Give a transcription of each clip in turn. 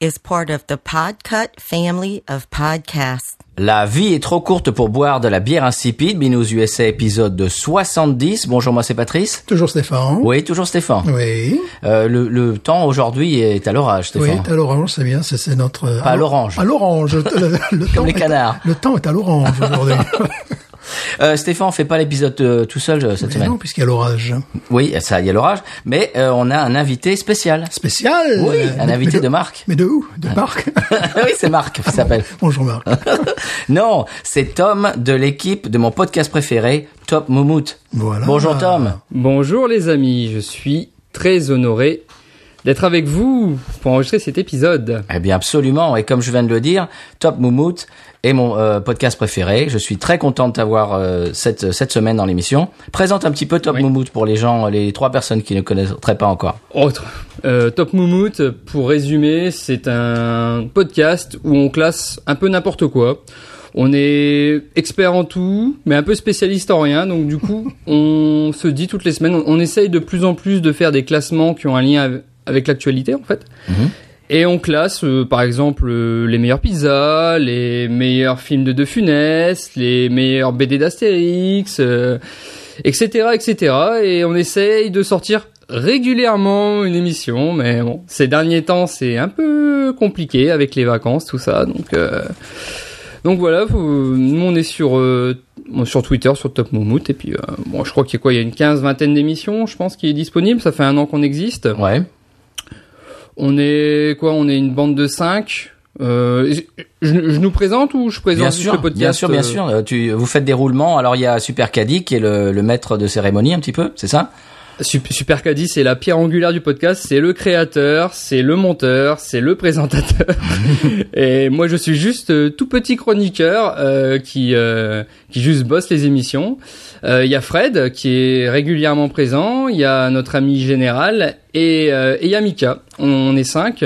is part of the Podcut family of podcasts. La vie est trop courte pour boire de la bière insipide. Binous USA épisode de 70. Bonjour, moi c'est Patrice. Toujours Stéphane. Oui, toujours Stéphane. Oui. Euh, le, le temps aujourd'hui est à l'orage, Oui, Stéphane. à l'orange, c'est bien, c'est notre... Pas à l'orange. À l'orange. Le, le- le temps les est- canards. le temps est à l'orange aujourd'hui. Euh, Stéphane, on fait pas l'épisode euh, tout seul euh, cette Mais semaine. non, puisqu'il y a l'orage. Oui, ça, il y a l'orage. Mais euh, on a un invité spécial. Spécial. Oui, Euh, un invité mais de Marc. Mais de où? De Marc oui, c'est Marc qui s'appelle. Bonjour Marc. Non, c'est Tom de l'équipe de mon podcast préféré, Top Moumout. Voilà. Bonjour Tom. Bonjour les amis, je suis très honoré d'être avec vous pour enregistrer cet épisode. Eh bien absolument, et comme je viens de le dire, Top Moumout est mon euh, podcast préféré. Je suis très content de t'avoir euh, cette, cette semaine dans l'émission. Présente un petit peu Top Oui. Moumout pour les gens, les trois personnes qui ne connaîtraient pas encore. Autre. Euh, Top Moumout, pour résumer, c'est un podcast où on classe un peu n'importe quoi. On est expert en tout, mais un peu spécialiste en rien. Donc du coup, on se dit toutes les semaines, on, on essaye de plus en plus de faire des classements qui ont un lien avec l'actualité en fait. Mhm. Et on classe, euh, par exemple, euh, les meilleures pizzas, les meilleurs films de De Funès, les meilleurs BD d'Astérix, euh, etc., etc. Et on essaye de sortir régulièrement une émission, mais bon, ces derniers temps, c'est un peu compliqué avec les vacances, tout ça. Donc, donc voilà, nous on est sur euh, sur Twitter, sur Top Moumout, et puis euh, bon, je crois qu'il y a quoi, il y a une quinze, vingtaine d'émissions, je pense, qui est disponible. Ça fait un an qu'on existe. Ouais. On est quoi On est une bande de 5 euh, je, je nous présente ou je présente Bien sûr, le podcast bien sûr, bien euh, sûr. Euh, Tu, vous faites des roulements. Alors il y a Super Caddy qui est le, le maître de cérémonie un petit peu, c'est ça? Super Caddy, c'est la pierre angulaire du podcast, c'est le créateur, c'est le monteur, c'est le présentateur. et moi, je suis juste euh, tout petit chroniqueur euh, qui euh, qui juste bosse les émissions. Euh, Il y a Fred qui est régulièrement présent, il y a notre ami général et euh, et il y a Mika. On, on est cinq.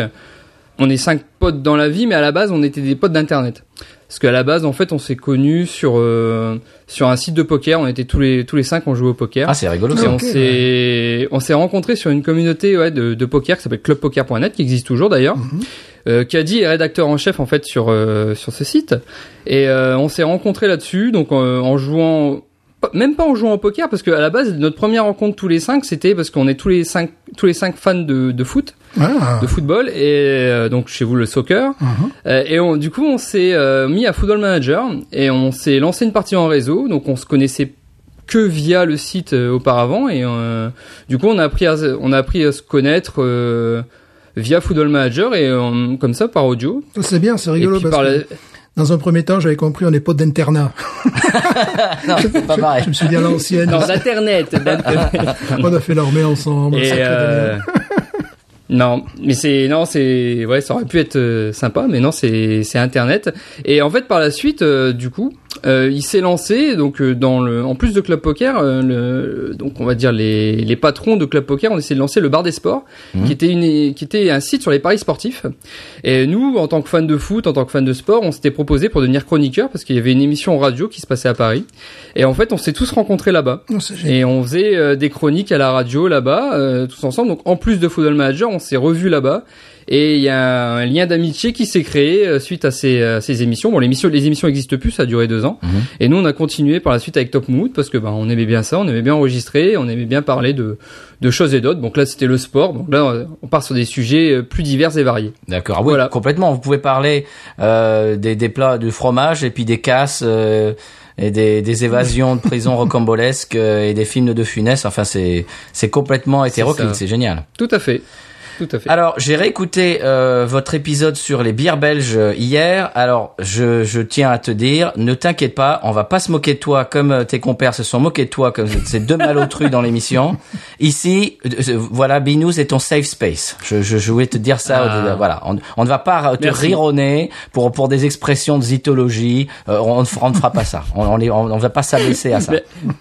On est cinq potes dans la vie, mais à la base, on était des potes d'internet. Parce qu'à la base, en fait, on s'est connus sur euh, sur un site de poker. On était tous les tous les cinq, on jouait au poker. Ah, c'est rigolo Et ça. on s'est on s'est rencontrés sur une communauté ouais, de, de poker qui s'appelle clubpoker.net qui existe toujours d'ailleurs. Mhm. Euh, Caddy est rédacteur en chef en fait sur euh, sur ce site et euh, on s'est rencontrés là-dessus donc euh, en jouant même pas en jouant au poker parce qu'à la base notre première rencontre tous les cinq c'était parce qu'on est tous les cinq tous les cinq fans de, de foot Ah. de football et euh, donc chez vous le soccer Mhm. euh, et on, du coup, on s'est euh, mis à Football Manager et on s'est lancé une partie en réseau. Donc, on se connaissait que via le site euh, auparavant et euh, du coup, on a appris à, on a appris à se connaître euh, via Football Manager et euh, comme ça par audio. C'est bien, c'est Et rigolo puis parce par que la- dans un premier temps, j'avais compris, on est potes d'internat. non, c'est pas pareil. Je me suis dit à l'ancienne, dans Internet. d'Internet. on a fait l'armée ensemble. Et. Non, mais c'est non, c'est ouais, ça aurait pu être euh, sympa, mais non, c'est c'est Internet. Et en fait, par la suite, euh, du coup, euh, il s'est lancé donc dans le, en plus de Club Poker, euh, le, donc on va dire les les patrons de Club Poker ont essayé de lancer le Bar des Sports, Mhm. qui était une qui était un site sur les paris sportifs. Et nous, en tant que fans de foot, en tant que fans de sport, on s'était proposé pour devenir chroniqueur parce qu'il y avait une émission radio qui se passait à Paris. Et en fait, on s'est tous rencontrés là-bas. Et on faisait euh, des chroniques à la radio là-bas, euh, tous ensemble. Donc en plus de Football Manager, on s'est revus là-bas. Et il y a un lien d'amitié qui s'est créé euh, suite à ces, euh, ces émissions. Bon, l'émission, les émissions existent plus, ça a duré deux ans. Mhm. Et nous, on a continué par la suite avec Top Mood parce que ben, on aimait bien ça, on aimait bien enregistrer, on aimait bien parler de, de choses et d'autres. Donc là, c'était le sport. Donc là, on part sur des sujets euh, plus divers et variés. D'accord. Ah oui, Voilà. complètement. Vous pouvez parler euh, des, des plats de fromage et puis des casses euh, et des, des évasions de prison rocambolesques et des films de Funès. Enfin, c'est c'est complètement hétéroclite. C'est génial. Tout à fait. Tout à fait. Alors, j'ai réécouté euh, votre épisode sur les bières belges euh, hier. Alors, je, je tiens à te dire, ne t'inquiète pas, on va pas se moquer de toi comme euh, tes compères se sont moqués de toi comme ces deux malotrus dans l'émission. Ici, euh, voilà, Binous est ton safe space. Je, je, je voulais te dire ça. Ah. Voilà, on, on ne va pas te Merci. rironner pour pour des expressions de zytologie. Euh, on, ne fera- on ne fera pas ça. On, on, on, va pas s'abaisser à ça.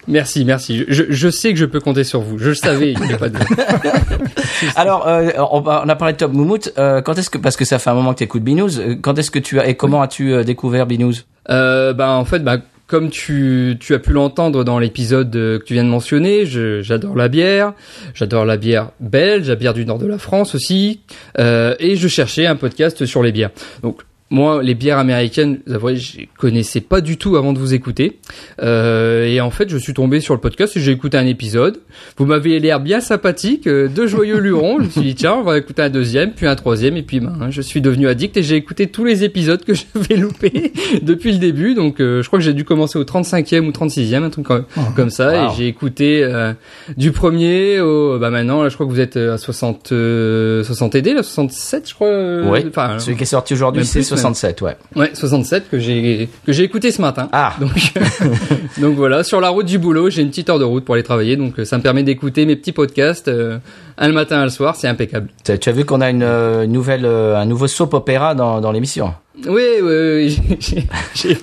Merci, merci. Je, je sais que je peux compter sur vous. Je le savais. il y a pas de... Alors, euh, on, a parlé de Top Moumout. Euh, quand est-ce que, parce que ça fait un moment que tu écoutes Binous, euh, quand est-ce que tu as, et comment as-tu euh, découvert Binous Euh, bah en fait, bah comme tu, tu as pu l'entendre dans l'épisode que tu viens de mentionner, j'adore la bière, j'adore la bière belge, la bière du nord de la France aussi, euh, et je cherchais un podcast sur les bières. Donc moi, les bières américaines, vous avouez, je connaissais pas du tout avant de vous écouter. Euh, et en fait, je suis tombé sur le podcast et j'ai écouté un épisode. Vous m'avez l'air bien sympathique, euh, deux joyeux lurons. Je me suis dit, tiens, on va écouter un deuxième, puis un troisième, et puis ben, je suis devenu addict et j'ai écouté tous les épisodes que j'avais loupés depuis le début. Donc, euh, je crois que j'ai dû commencer au 35e ou 36e, un truc comme, comme ça. Wow. Et j'ai écouté euh, du premier au, bah maintenant, là, je crois que vous êtes à 60, euh, 60 ED, là, 67, je crois. euh, Oui. Enfin, Celui qui est sorti aujourd'hui, c'est plus, même. 67, ouais. Ouais, 67 que j'ai que j'ai écouté ce matin. Ah. Donc donc voilà, sur la route du boulot, j'ai une petite heure de route pour aller travailler, donc euh, ça me permet d'écouter mes petits podcasts euh, un le matin, un le soir, c'est impeccable. Tu tu as vu qu'on a une euh, nouvelle, euh, un nouveau soap opéra dans, dans l'émission? Oui, oui, oui.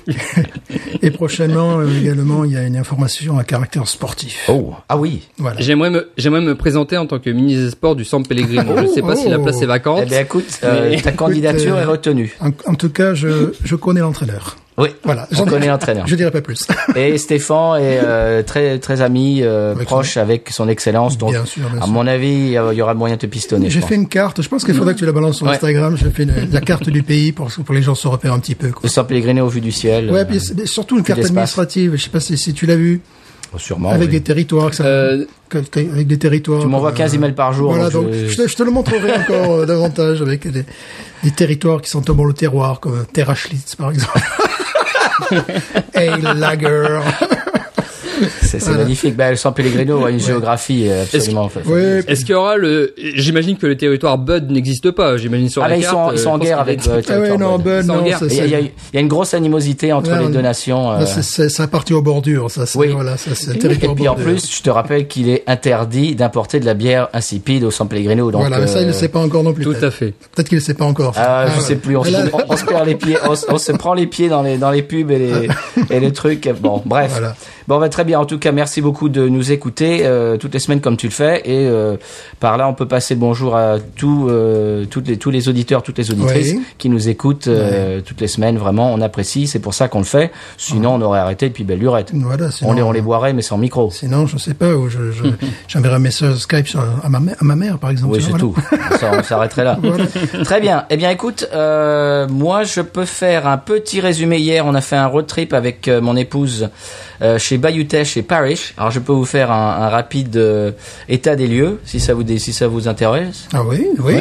Et prochainement, euh, également, il y a une information à caractère sportif. Oh, ah oui. Voilà. J'aimerais me j'aimerais me présenter en tant que ministre des Sports du San Pellegrino. Je sais pas si la place est vacante. Eh bien, écoute, euh, ta candidature euh, est retenue. En, en tout cas, je, je connais l'entraîneur. Oui. Voilà. On connaît l'entraîneur. Je dirai pas plus. Et Stéphane est euh, très très ami, euh, Avec proche avec son excellence. Donc, Bien sûr, bien à sûr. mon avis, il y aura moyen de te pistonner. J'ai fait une carte. Je pense qu'il faudrait que tu la balances sur Ouais. Instagram. J'ai fait une- la carte du pays pour, pour que les gens se repèrent un petit peu. quoi. San Pellegrino au vu du ciel. Ouais, euh, puis surtout une carte administrative. Je sais pas si, si tu l'as vu. sûrement. avec oui. des territoires. que ça- Euh, avec des territoires. Tu m'envoies euh, 15 emails par jour. Voilà, donc je- je, te, je te le montrerai encore euh, davantage avec des, des territoires qui sont tombés le terroir, comme Terra Schlitz, par exemple. hey, Lager. C'est c'est magnifique. Bah, le San Pellegrino a une géographie euh, absolument. Oui, Est-ce qu'il y aura le J'imagine que le territoire Bud n'existe pas. J'imagine sur Ah la là, ils carte. sont, ils sont euh, en je pense guerre qu'il avec euh, Ah ouais, territoire non, Bud. Ben, non, guerre. Il y, a, il y a- une grosse animosité entre Ouais, les deux nations. euh, là, c'est- parti aux bordures, ça. Oui. Voilà, ça, c'est un Et territoire puis en plus, je te rappelle qu'il est interdit d'importer de la bière insipide au San Pellegrino. Donc, voilà, mais ça, il ne euh, sait pas encore non plus. Tout peut-être. à fait. Peut-être qu'il ne sait pas encore. Ah, je ouais. sais plus. On, se- perd les pieds, on, se- on se prend les pieds dans les dans les pubs et les et les trucs. Bon, bref. Bon, bah, très bien. En tout cas, merci beaucoup de nous écouter euh, toutes les semaines comme tu le fais. Et euh, par là, on peut passer le bonjour à tous euh, toutes les tous les auditeurs, toutes les auditrices Oui. qui nous écoutent euh, toutes les semaines. Vraiment, on apprécie. C'est pour ça qu'on le fait. Sinon, on aurait arrêté depuis belle lurette. Voilà, sinon, On les on les boirait, mais sans micro. Sinon, je sais pas, ou je, je, j'enverrai un message Skype sur- à, ma, à ma mère, par exemple. Oui, c'est Voilà. tout. Ça, on s'arrêterait là. Très bien. Eh bien, écoute, euh, moi, je peux faire un petit résumé. Hier, on a fait un road trip avec euh, mon épouse chez Bayutech et Parish. Alors, je peux vous faire un, un rapide euh, état des lieux, si ça vous si ça vous intéresse. Ah oui, oui.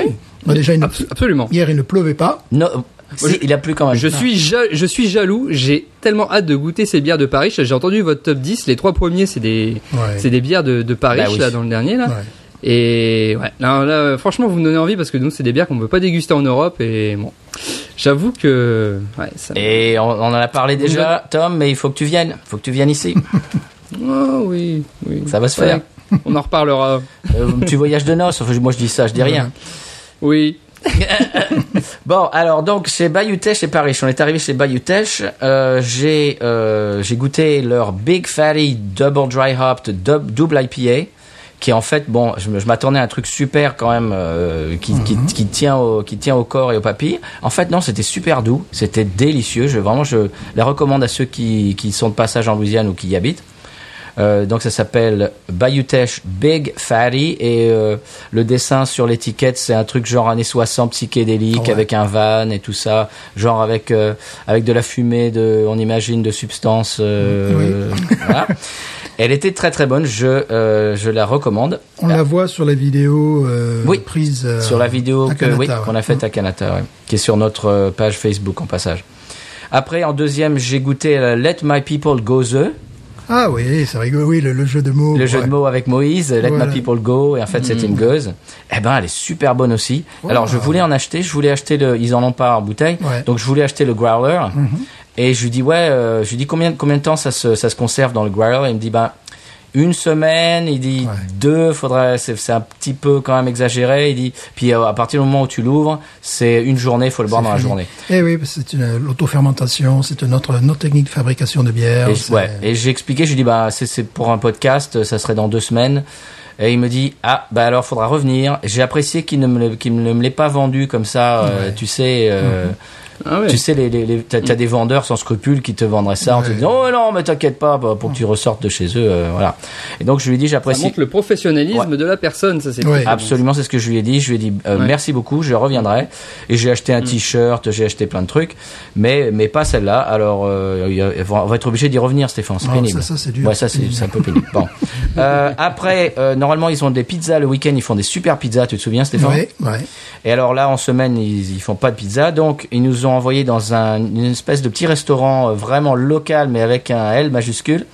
Bah, déjà, il ne- Absolument. hier, il ne pleuvait pas. Non, si, il a plu quand même. Je suis, ja- je suis jaloux. J'ai tellement hâte de goûter ces bières de Paris. J'ai entendu votre top 10. Les trois premiers, c'est des, Ouais. c'est des bières de, de Paris, Bah oui. là, dans le dernier, là. Ouais. Et ouais, là, là, franchement, vous me donnez envie parce que nous, c'est des bières qu'on ne peut pas déguster en Europe. Et bon, j'avoue que, ouais, ça. Et on, on en a parlé déjà, Tom, mais il faut que tu viennes. Il faut que tu viennes ici. Oh, oui, oui. Ça va se Ouais, faire. On en reparlera. Euh, tu voyages de noces. Enfin, moi, je dis ça, je dis rien. Oui. Bon, alors donc chez Bayutech chez Paris, on est arrivé chez Bayutech, euh, j'ai euh, j'ai goûté leur Big Fatty Double Dry Hopped Double IPA, qui est en fait bon, je, m'attendais à un truc super quand même euh, qui, qui, qui tient au qui tient au corps et aux papilles. En fait non, c'était super doux, c'était délicieux. Je vraiment je la recommande à ceux qui qui sont de passage en Louisiane ou qui y habitent. Euh, donc ça s'appelle Bayutech Big Fatty et euh, le dessin sur l'étiquette c'est un truc genre années 60 psychédélique Ouais. avec un van et tout ça, genre avec euh, avec de la fumée de on imagine de substances euh, voilà. Elle était très très bonne, je euh, je la recommande. On la voit sur la vidéo euh, Oui, prise euh, sur la vidéo Kanata, oui, ouais. qu'on a faite à Canada, ouais, qui est sur notre page Facebook en passage. Après, en deuxième, j'ai goûté Let My People Go The. Ah oui, c'est rigolo, oui, le, le jeu de mots. Le jeu de mots avec Moïse, Let Voilà. My People Go, et en fait c'est une gueuse. Eh ben elle est super bonne aussi. Alors je voulais en acheter, je voulais acheter le, ils en ont pas en bouteille, Ouais. donc je voulais acheter le growler. Et je lui dis ouais, euh, je lui dis combien combien de temps ça se ça se conserve dans le growler. Il me dit ben une semaine, il dit Ouais. deux, faudrait, c'est un petit peu quand même exagéré. Il dit, puis euh, à partir du moment où tu l'ouvres, c'est une journée, faut le boire dans la journée. Eh oui, c'est une l'autofermentation, c'est une autre, une autre technique de fabrication de bière. Et, ouais. et j'ai expliqué, je lui dis bah c'est c'est pour un podcast, ça serait dans deux semaines. Et il me dit ah bah alors faudra revenir. J'ai apprécié qu'il ne me ne me l'ait pas vendu comme ça, euh, tu sais. euh, Ah ouais. Tu sais, les, les, les- t'as, t'as des vendeurs sans scrupules qui te vendraient ça en te disant oh non mais t'inquiète pas bah, pour que tu ressortes de chez eux, euh, voilà. Et donc je lui ai dit Ça j'apprécie. montre le professionnalisme Ouais. de la personne, ça c'est. Absolument, c'est ce que je lui ai dit. Je lui ai dit euh, Ouais. merci beaucoup, je reviendrai. Et j'ai acheté un t-shirt, j'ai acheté plein de trucs, mais mais pas celle-là. Alors euh, on va être obligé d'y revenir, Stéphane. C'est Ah, pénible. ça- ça, c'est dur. Ouais, ça c'est c'est un peu pénible. Bon. Euh, après, euh, normalement ils ont des pizzas le week-end. Ils font des super pizzas. Tu te souviens, Stéphane? Ouais, ouais. Et alors là, en semaine, ils, ils font pas de pizza, donc ils nous ont envoyé dans un, une espèce de petit restaurant euh, vraiment local, mais avec un L majuscule.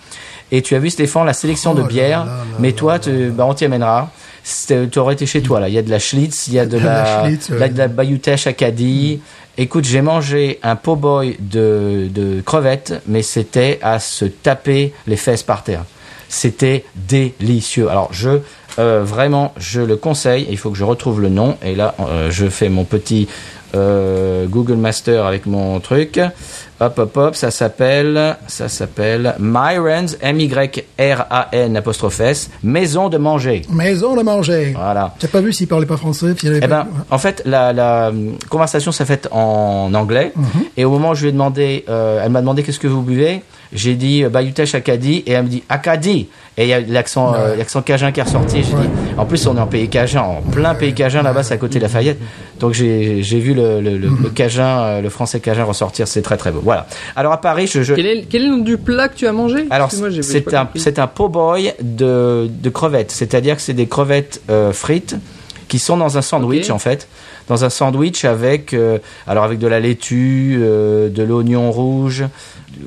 Et tu as vu, Stéphane, la sélection Oh de là bière. là là mais toi, tu, bah, on t'y amènera. Tu aurais été chez toi là. Il y a de la Schlitz, il y a de De la la, Schlitz, de la, ouais. de la Bayutech Acadie. Écoute, j'ai mangé un po-boy de, de crevettes, mais c'était à se taper les fesses par terre. C'était délicieux. Alors je euh, vraiment je le conseille. Il faut que je retrouve le nom et là euh, je fais mon petit euh, Google Master avec mon truc. Hop hop hop, ça s'appelle ça s'appelle Myron's M Y R A N apostrophe S maison de manger. Maison de manger. Voilà. Tu n'as pas vu s'il parlait pas français puis il avait Eh pas- ben, en fait, la, la euh, conversation s'est faite en anglais. Mhm. Et au moment où je lui ai demandé, elle m'a demandé qu'est-ce que vous buvez? J'ai dit Bayutech Acadie et elle me dit Acadie. Et il y a l'accent, euh, l'accent cajun qui est ressorti. J'ai Ouais. dit, en plus, on est en pays cajun, en plein pays cajun là-bas, c'est à côté de Lafayette. Donc j'ai j'ai vu le, le, le, le cajun, euh, le français cajun ressortir. C'est très très beau. Voilà. Alors à Paris, je, je Quel est, quel est le nom du plat que tu as mangé? Alors, c'est un, c'est un po-boy de, de crevettes. C'est-à-dire que c'est des crevettes euh, frites qui sont dans un sandwich, en fait. Dans un sandwich avec, euh, alors avec de la laitue, euh, de l'oignon rouge,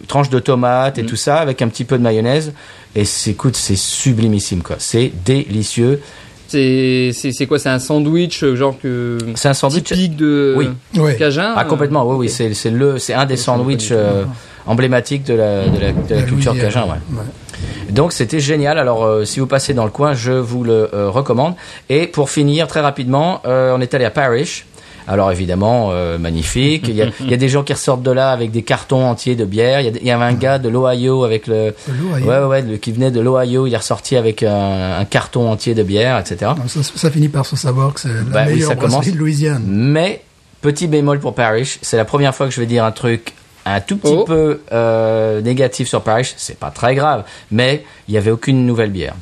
tranche de tomate et Mm. tout ça, avec un petit peu de mayonnaise. Et c'est, écoute, c'est sublimissime, quoi. C'est délicieux. C'est quoi C'est un sandwich euh, genre que C'est un sandwich. typique de Oui. Ouais. Cajun Ah, complètement, oui, oui. Ok. C'est, c'est le, c'est un des sandwichs euh, emblématiques de la, de la, de la La culture Louisiane. cajun, ouais. Ouais. Donc c'était génial. Alors euh, si vous passez dans le coin, je vous le euh, recommande. Et pour finir très rapidement, euh, on est allé à Parrish. Alors évidemment, euh, magnifique. Il y, a, il y a des gens qui ressortent de là avec des cartons entiers de bière. Il y, a, des- il y avait un gars de l'Ohio avec le, De l'Ohio. ouais ouais, le- qui venait de l'Ohio. Il est ressorti avec un, un carton entier de bière, etc. Ça, ça finit par se savoir que c'est la Bah oui, meilleure ça commence. de Louisiane. Mais petit bémol pour Parrish, c'est la première fois que je vais dire un truc un tout petit Oh. peu euh, négatif sur Parrish. C'est pas très grave, mais il y avait aucune nouvelle bière.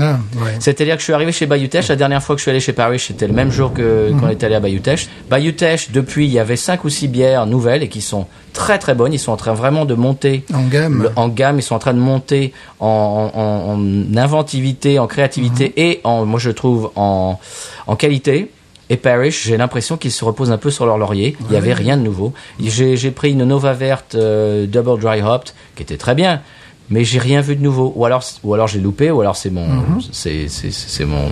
Ah, ouais. C'est-à-dire que je suis arrivé chez Bayutech. La dernière fois que je suis allé chez Parrish, c'était le même jour que qu'on est allé à Bayutech. Bayutech, depuis, il y avait cinq ou six bières nouvelles et qui sont très très bonnes. Ils sont en train vraiment de monter En gamme. le- en gamme. Ils sont en train de monter en, en- en inventivité, en créativité et en, moi je trouve en, en qualité. Et Parrish, j'ai l'impression qu'ils se reposent un peu sur leur laurier. Il n'y avait rien de nouveau. J'ai j'ai pris une Nova verte euh, double dry hopped qui était très bien, mais j'ai rien vu de nouveau. Ou alors, ou alors j'ai loupé, ou alors c'est mon, c'est c'est c'est mon,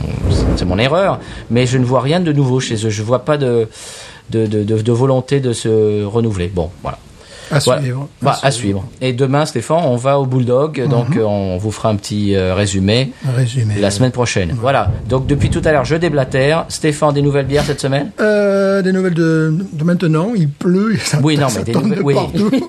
c'est mon erreur. Mais je ne vois rien de nouveau chez eux. Je vois pas de de, de, de, de volonté de se renouveler. Bon, voilà. À Voilà. suivre. Bah, à suivre. Et demain, Stéphane, on va au Bulldog, donc euh, on vous fera un petit euh, résumé résumé. la semaine prochaine. Voilà. Donc depuis tout à l'heure, je déblatère. Stéphane, des nouvelles bières cette semaine? Euh, des nouvelles de, de maintenant. Il pleut. Ça, Oui, non, ça mais des nouvelles- de oui.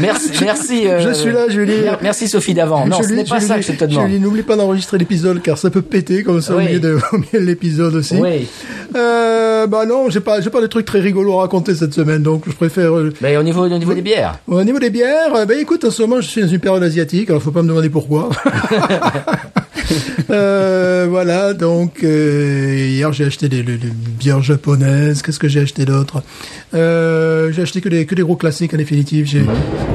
Merci, merci. euh, Je suis là, Julie. mer- Merci Sophie d'avant. Non, ce n'est pas ça que je te demande. Julie, n'oublie pas d'enregistrer l'épisode car ça peut péter comme ça au Oui. milieu de, au milieu de l'épisode aussi. Oui. Bah non, j'ai pas, pas de trucs très rigolos à raconter cette semaine, donc je préfère. Mais au niveau, au niveau des bières. Au niveau des bières, ben écoute, en ce moment, je suis dans une période asiatique, alors faut pas me demander pourquoi. Euh, voilà, donc euh, hier j'ai acheté des, des- des bières japonaises. Qu'est-ce que j'ai acheté d'autre? Euh, J'ai acheté que des que des gros classiques en définitive. J'ai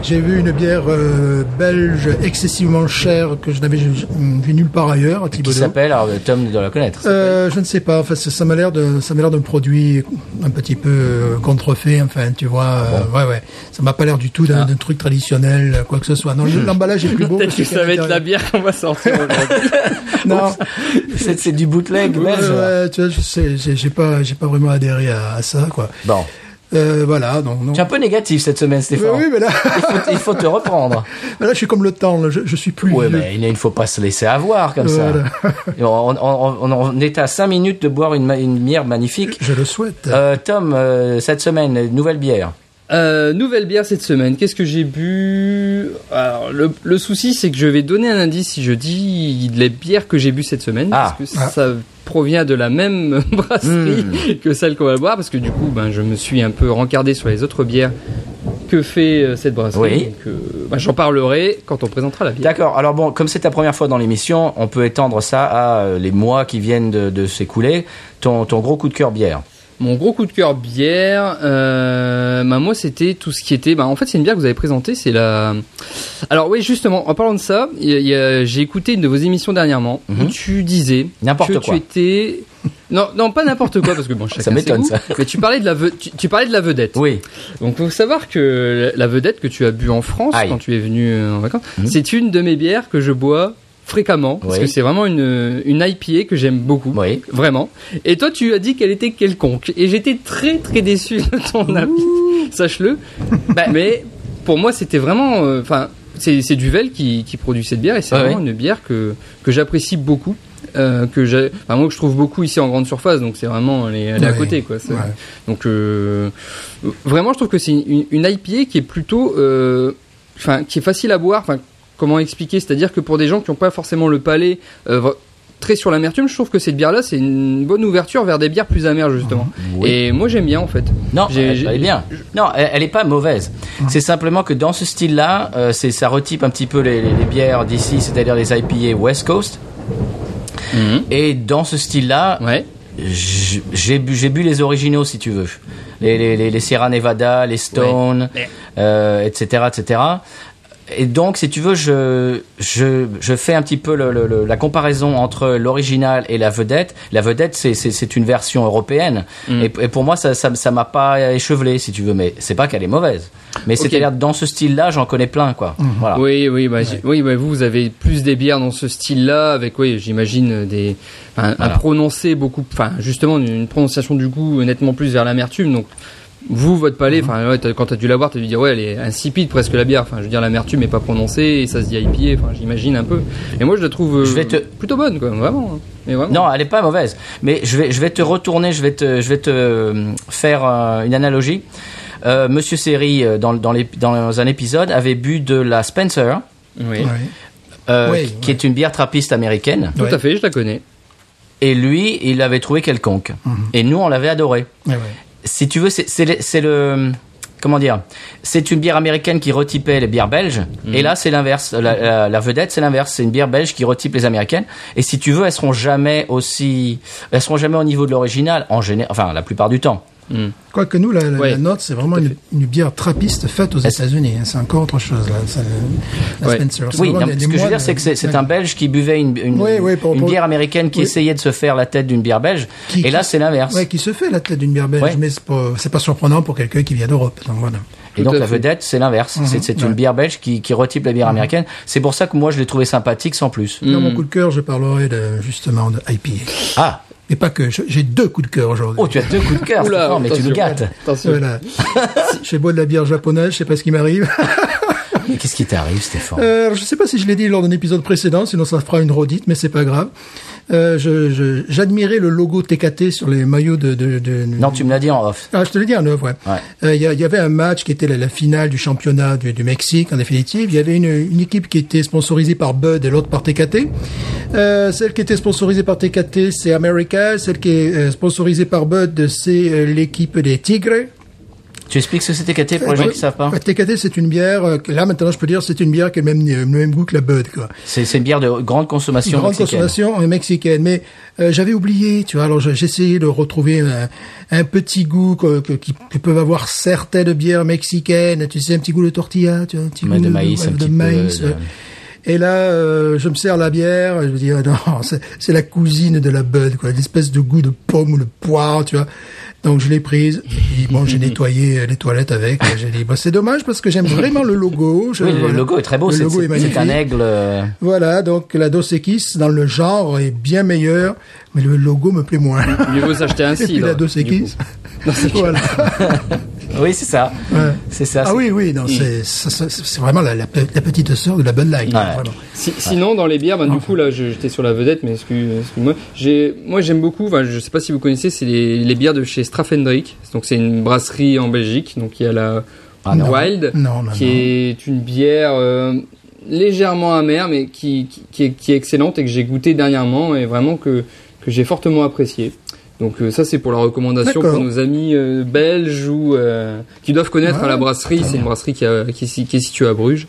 j'ai vu une bière euh, belge excessivement chère que je n'avais vu nulle part ailleurs à Qui s'appelle, alors Tom doit la connaître. Euh, je ne sais pas. Enfin, ça m'a l'air de, ça m'a l'air d'un produit un petit peu euh, contrefait. Enfin, tu vois, euh, ouais, ouais. Ça m'a pas l'air du tout d'un d'un truc traditionnel, quoi que ce soit. Non, l'emballage est plus beau. Peut-être que ça va être la bière qu'on va sortir aujourd'hui. Non, C'est du bootleg belge. ouais, tu vois, je sais, j'ai pas, j'ai pas vraiment adhéré à, à ça, quoi. Bon, Euh, voilà, non. tu es un peu négatif cette semaine, Oui, Stéphane. oui, mais là, il, faut, il faut te reprendre. là, je suis comme le temps. là, je, je suis plus vieux. mais il ne faut pas se laisser avoir comme ça. Voilà. On, on- on- on est à 5 minutes de boire une bière magnifique. Je le souhaite. Euh, Tom, euh, cette semaine, nouvelle bière. Euh, nouvelle bière cette semaine. Qu'est-ce que j'ai bu? Alors le, le souci c'est que je vais donner un indice si je dis les bières que j'ai bu cette semaine Ah. parce que Ah. ça provient de la même brasserie que celle qu'on va boire parce que du coup ben je me suis un peu rencardé sur les autres bières que fait euh, cette brasserie. Oui. Donc, euh, ben, j'en parlerai quand on présentera la bière. D'accord. Alors bon, comme c'est ta première fois dans l'émission, on peut étendre ça à euh, les mois qui viennent de, de s'écouler. Ton, ton gros coup de cœur bière. Mon gros coup de cœur bière, euh, bah moi c'était tout ce qui était. Bah en fait c'est une bière que vous avez présentée, c'est la. Alors oui justement, en parlant de ça, j'ai écouté une de vos émissions dernièrement où Mhm. tu disais N'importe que quoi. tu étais. Non non pas n'importe quoi parce que bon chacun Ça m'étonne, ça. Mais tu parlais de la ve- tu, tu parlais de la vedette. Oui. Donc faut savoir que la vedette que tu as bu en France Aïe. quand tu es venu euh, en vacances, Mhm. c'est une de mes bières que je bois fréquemment parce Oui. que c'est vraiment une une IPA que j'aime beaucoup. Oui. Vraiment. Et toi, tu as dit qu'elle était quelconque. Et j'étais très très déçu de ton avis. Sache-le. Bah, mais pour moi, c'était vraiment. euh, Enfin, c'est c'est Duvel qui, qui produit cette bière et c'est Ouais, vraiment ouais. une bière que, que j'apprécie beaucoup. Euh, que j'ai, enfin, moi que je trouve beaucoup ici en grande surface, donc c'est vraiment elle est, elle est à côté quoi. Ouais. Donc euh, vraiment, je trouve que c'est une, une IPA qui est plutôt, enfin, qui est facile à boire. Enfin, comment expliquer C'est-à-dire que pour des gens qui n'ont pas forcément le palais euh, très sur l'amertume, je trouve que cette bière-là, c'est une bonne ouverture vers des bières plus amères justement. Oui. Et moi, j'aime bien en fait. Non, J'ai- elle, elle est bien. Non, elle, elle est pas mauvaise. C'est simplement que dans ce style-là, euh, c'est ça retype un petit peu les, les- les bières d'ici, c'est-à-dire les IPA West Coast. Et dans ce style-là, Ouais. j'ai bu, j'ai bu les originaux si tu veux, les, les, les, les Sierra Nevada, les Stone, Ouais. euh, etc., etc. Et donc, si tu veux, je, je, je fais un petit peu le, le- le- la comparaison entre l'original et la vedette. La vedette, c'est, une version européenne. Mm. Et, et pour moi, ça, ça, ça m'a pas échevelé, si tu veux. Mais c'est pas qu'elle est mauvaise. Mais c'est-à-dire, dans ce style-là, j'en connais plein, quoi. Voilà. Oui, oui, bah, oui, bah, vous, vous avez plus des bières dans ce style-là, avec, oui, j'imagine des, un, prononcé beaucoup, enfin, justement, une prononciation du goût nettement plus vers l'amertume. Donc, vous, votre palais, Mhm. enfin, ouais, t'as- quand t'as dû la boire, t'as dû dire, ouais, elle est insipide presque la bière. Enfin, je veux dire, l'amertume est pas prononcée et ça se dit IPA. Enfin, j'imagine un peu. Et moi, je la trouve euh, Je vais te- plutôt bonne, quoi, vraiment. hein. Mais vraiment. Non, elle est pas mauvaise. Mais je vais, je vais te retourner, je vais te, je vais te euh, faire euh, une analogie. Euh, Monsieur Seri, dans, dans, les, dans un épisode, avait bu de la Spencer, Oui. Ouais. euh, Oui, qui est une bière trappiste américaine. Tout Ouais. à fait, je la connais. Et lui, il l'avait trouvé quelconque. Et nous, on l'avait adoré. Ouais, ouais. Si tu veux, c'est le, comment dire C'est une bière américaine qui retypait les bières belges. Et là, c'est l'inverse. La, la- la vedette, c'est l'inverse. C'est une bière belge qui retype les américaines. Et si tu veux, elles seront jamais aussi, elles seront jamais au niveau de l'original. En général, enfin, la plupart du temps. Hmm. Quoique nous, la, la- Ouais, la nôtre, c'est vraiment une, bière trappiste faite aux États-Unis. hein. C'est encore autre chose, là. Ça, la Ouais. Spencer. C'est Oui, non, des- ce des que je veux dire, c'est que c'est un Belge qui buvait une, une, Oui, oui, pour- une pour- bière américaine qui Oui. essayait de se faire la tête d'une bière belge. Qui- et là, c'est l'inverse. Ouais, qui se fait la tête d'une bière belge, Ouais. mais c'est pas, pas surprenant pour quelqu'un qui vient d'Europe. Donc voilà. Et Tout donc la vedette, c'est l'inverse. C'est c'est une bière belge qui, qui retype la bière américaine. C'est pour ça que moi, je l'ai trouvé sympathique sans plus. Dans mon coup de cœur, je parlerai de, justement de IPA. Ah, Et pas que, j'ai deux coups de cœur aujourd'hui. oh, tu as deux coups de cœur. Oula, mais tu nous gâtes. Attention. Voilà. je bois de la bière japonaise, je sais pas ce qui m'arrive. Mais qu'est-ce qui t'arrive, Stéphane? Euh, alors, je sais pas si je l'ai dit lors d'un épisode précédent, sinon ça fera une redite, mais c'est pas grave. Euh, je, je- j'admirais le logo TKT sur les maillots de, de, de- Non, tu me l'as dit en off. Ah, je te l'ai dit en œuvre, ouais. Ouais. Euh, Il y, avait un match qui était la, la finale du championnat du, du Mexique, en définitive. Il y avait une, une équipe qui était sponsorisée par Bud et l'autre par TKT. Euh, celle qui était sponsorisée par TKT, c'est America. Celle qui est sponsorisée par Bud, c'est l'équipe des Tigres. Tu expliques ce que c'était KT pour les gens qui savent pas TKT, c'est une bière. euh, là, maintenant, je peux dire, c'est une bière qui a le même, le même goût que la Bud, quoi. C'est c'est une bière de grande consommation grande mexicaine. consommation euh, mexicaine. Mais euh, j'avais oublié, tu vois. Alors j'ai essayé de retrouver un, un petit goût que, que, qui- que peuvent avoir certaines bières mexicaines. Tu sais, un petit goût de tortilla, tu vois, un petit goût de maïs, un de petit peu, maïs. ouais. Et là, euh, je me sers la bière. Je me dis, ah non, c'est c'est la cousine de la Bud, quoi. L'espèce de goût de pomme ou de poire, tu vois. Donc je l'ai prise. Et bon, j'ai nettoyé euh, les toilettes avec. J'ai dit, bah, c'est dommage parce que j'aime vraiment le logo. Je- Oui, le logo est très beau. Le C'est logo est c'est- c'est un magnifique. aigle. euh, Voilà, donc la Dos Equis dans le genre est bien meilleure, mais le logo me plaît moins. Mieux vaut s'acheter un Et puis cidre. la Dos du Equis. coup. Non, c'est voilà. Oui, c'est ça. Ouais. C'est ça. Ah c'est- oui, oui, non, c'est ça- ça- c'est vraiment la, la, pe- la petite sœur de la Bud Light, Ouais. vraiment. Si- sinon, dans les bières, ben, du coup, là, j'étais sur la vedette, mais excuse- excuse-moi. J'ai, moi, j'aime beaucoup. Enfin, je sais pas si vous connaissez, c'est les, les bières de chez Strafendrick. Donc, c'est une brasserie en Belgique. Donc, il y a la Ah, non. Wild, Non, non, qui non. est une bière euh, légèrement amère, mais qui, qui, qui est, qui est excellente et que j'ai goûté dernièrement et vraiment que que j'ai fortement apprécié. Donc euh, ça c'est pour la recommandation pour nos amis euh, belges ou euh, qui doivent connaître Ouais. la brasserie. C'est une brasserie qui, a- qui, est si- qui est située à Bruges.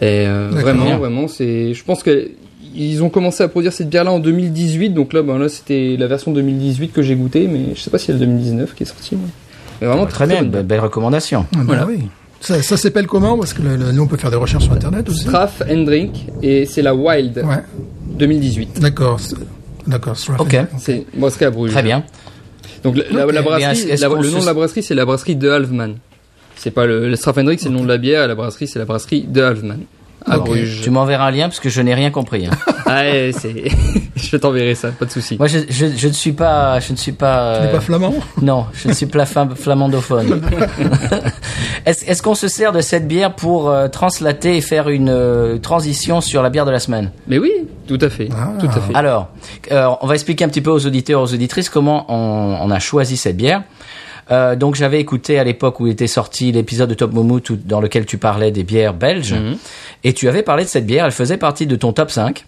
Et euh, vraiment, vraiment, c'est. Je pense que ils ont commencé à produire cette bière-là en 2018. Donc là, ben là, c'était la version 2018 que j'ai goûté, mais je sais pas si c'est la 2019 qui est sortie. Mais, mais vraiment Très bien, belle recommandation. Ah, bah Voilà. oui. Ça, ça s'appelle comment? Parce que le- le- nous, on peut faire des recherches sur Internet aussi. Straff and Drink et c'est la Wild Ouais, 2018. d'accord. D'accord. Ok. C'est brasserie à Bruges. Très bien. Donc la, la- la Ok. brasserie, la- le nom de la brasserie c'est la brasserie de Halfman. C'est pas le, le Straffendrick, c'est le nom de la bière, et la brasserie c'est la brasserie de Halfman Bruges. Tu m'enverras un lien parce que je n'ai rien compris. hein. Ah ouais, c'est je t'enverrai ça, pas de souci. Moi, je, je, je ne suis pas, je ne suis pas. Tu n'es euh, pas flamand? Non, je ne suis pas flam- flamandophone. Est-ce est-ce qu'on se sert de cette bière pour euh, translater et faire une euh, transition sur la bière de la semaine? Mais oui, tout à fait, Ah. tout à fait. Alors, euh, on va expliquer un petit peu aux auditeurs, aux auditrices comment on, on a choisi cette bière. Euh, donc j'avais écouté à l'époque où était sorti l'épisode de Top Moumout dans lequel tu parlais des bières belges Mhm. et tu avais parlé de cette bière, elle faisait partie de ton top 5.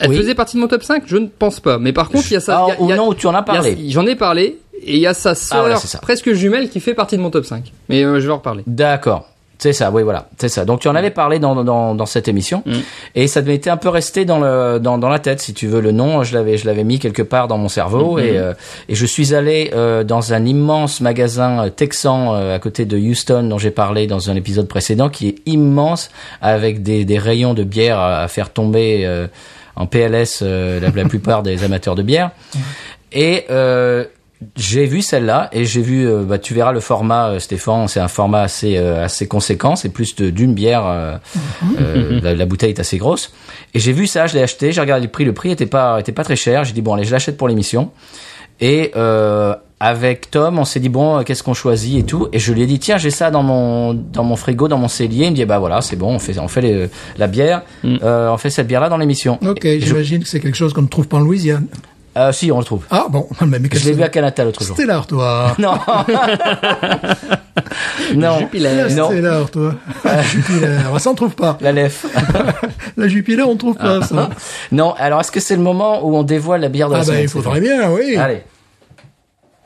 Elle oui. faisait partie de mon top 5 Je ne pense pas. Mais par contre, il y a ça. Ah, non, où tu en as parlé. J'en ai parlé, et il y a sa sœur, voilà, c'est ça. presque jumelle, qui fait partie de mon top 5. Mais euh, je vais en reparler. D'accord. C'est ça, oui, voilà, c'est ça. Donc tu en avais parlé dans, dans, dans cette émission, Mm. et ça m'était un peu resté dans le dans, dans la tête, si tu veux. Le nom, je l'avais je l'avais mis quelque part dans mon cerveau, Mhm. et euh, et je suis allé euh, dans un immense magasin euh, texan euh, à côté de Houston dont j'ai parlé dans un épisode précédent, qui est immense avec des des rayons de bière à, à faire tomber euh, en PLS euh, la, la plupart des amateurs de bière. Et euh, j'ai vu celle-là et j'ai vu, euh, bah, tu verras le format, euh, Stéphane, c'est un format assez euh, assez conséquent, c'est plus d'une bière, euh, euh, la, la bouteille est assez grosse. Et j'ai vu ça, je l'ai acheté, j'ai regardé le prix, le prix était pas était pas très cher. J'ai dit bon allez, je l'achète pour l'émission. Et euh, avec Tom, on s'est dit bon, qu'est-ce qu'on choisit et tout. Et je lui ai dit tiens, j'ai ça dans mon dans mon frigo, dans mon cellier. Il me dit bah voilà, c'est bon, on fait on fait les- la bière, Mm. euh, on fait cette bière là dans l'émission. Ok, je- j'imagine que c'est quelque chose qu'on ne trouve pas en Louisiane. Euh, si on le trouve. Ah bon, mais, Je l'ai vu à Canada l'autre jour. Stellar, toi. Non. non. Jupiler. Non. Stellar, toi. Jupiler. Ça, on trouve pas. La lef. La Jupiler, on trouve pas, ça. non, alors est-ce que c'est le moment où on dévoile la bière de la Ah ben, semaine il faudrait bien, oui. Allez.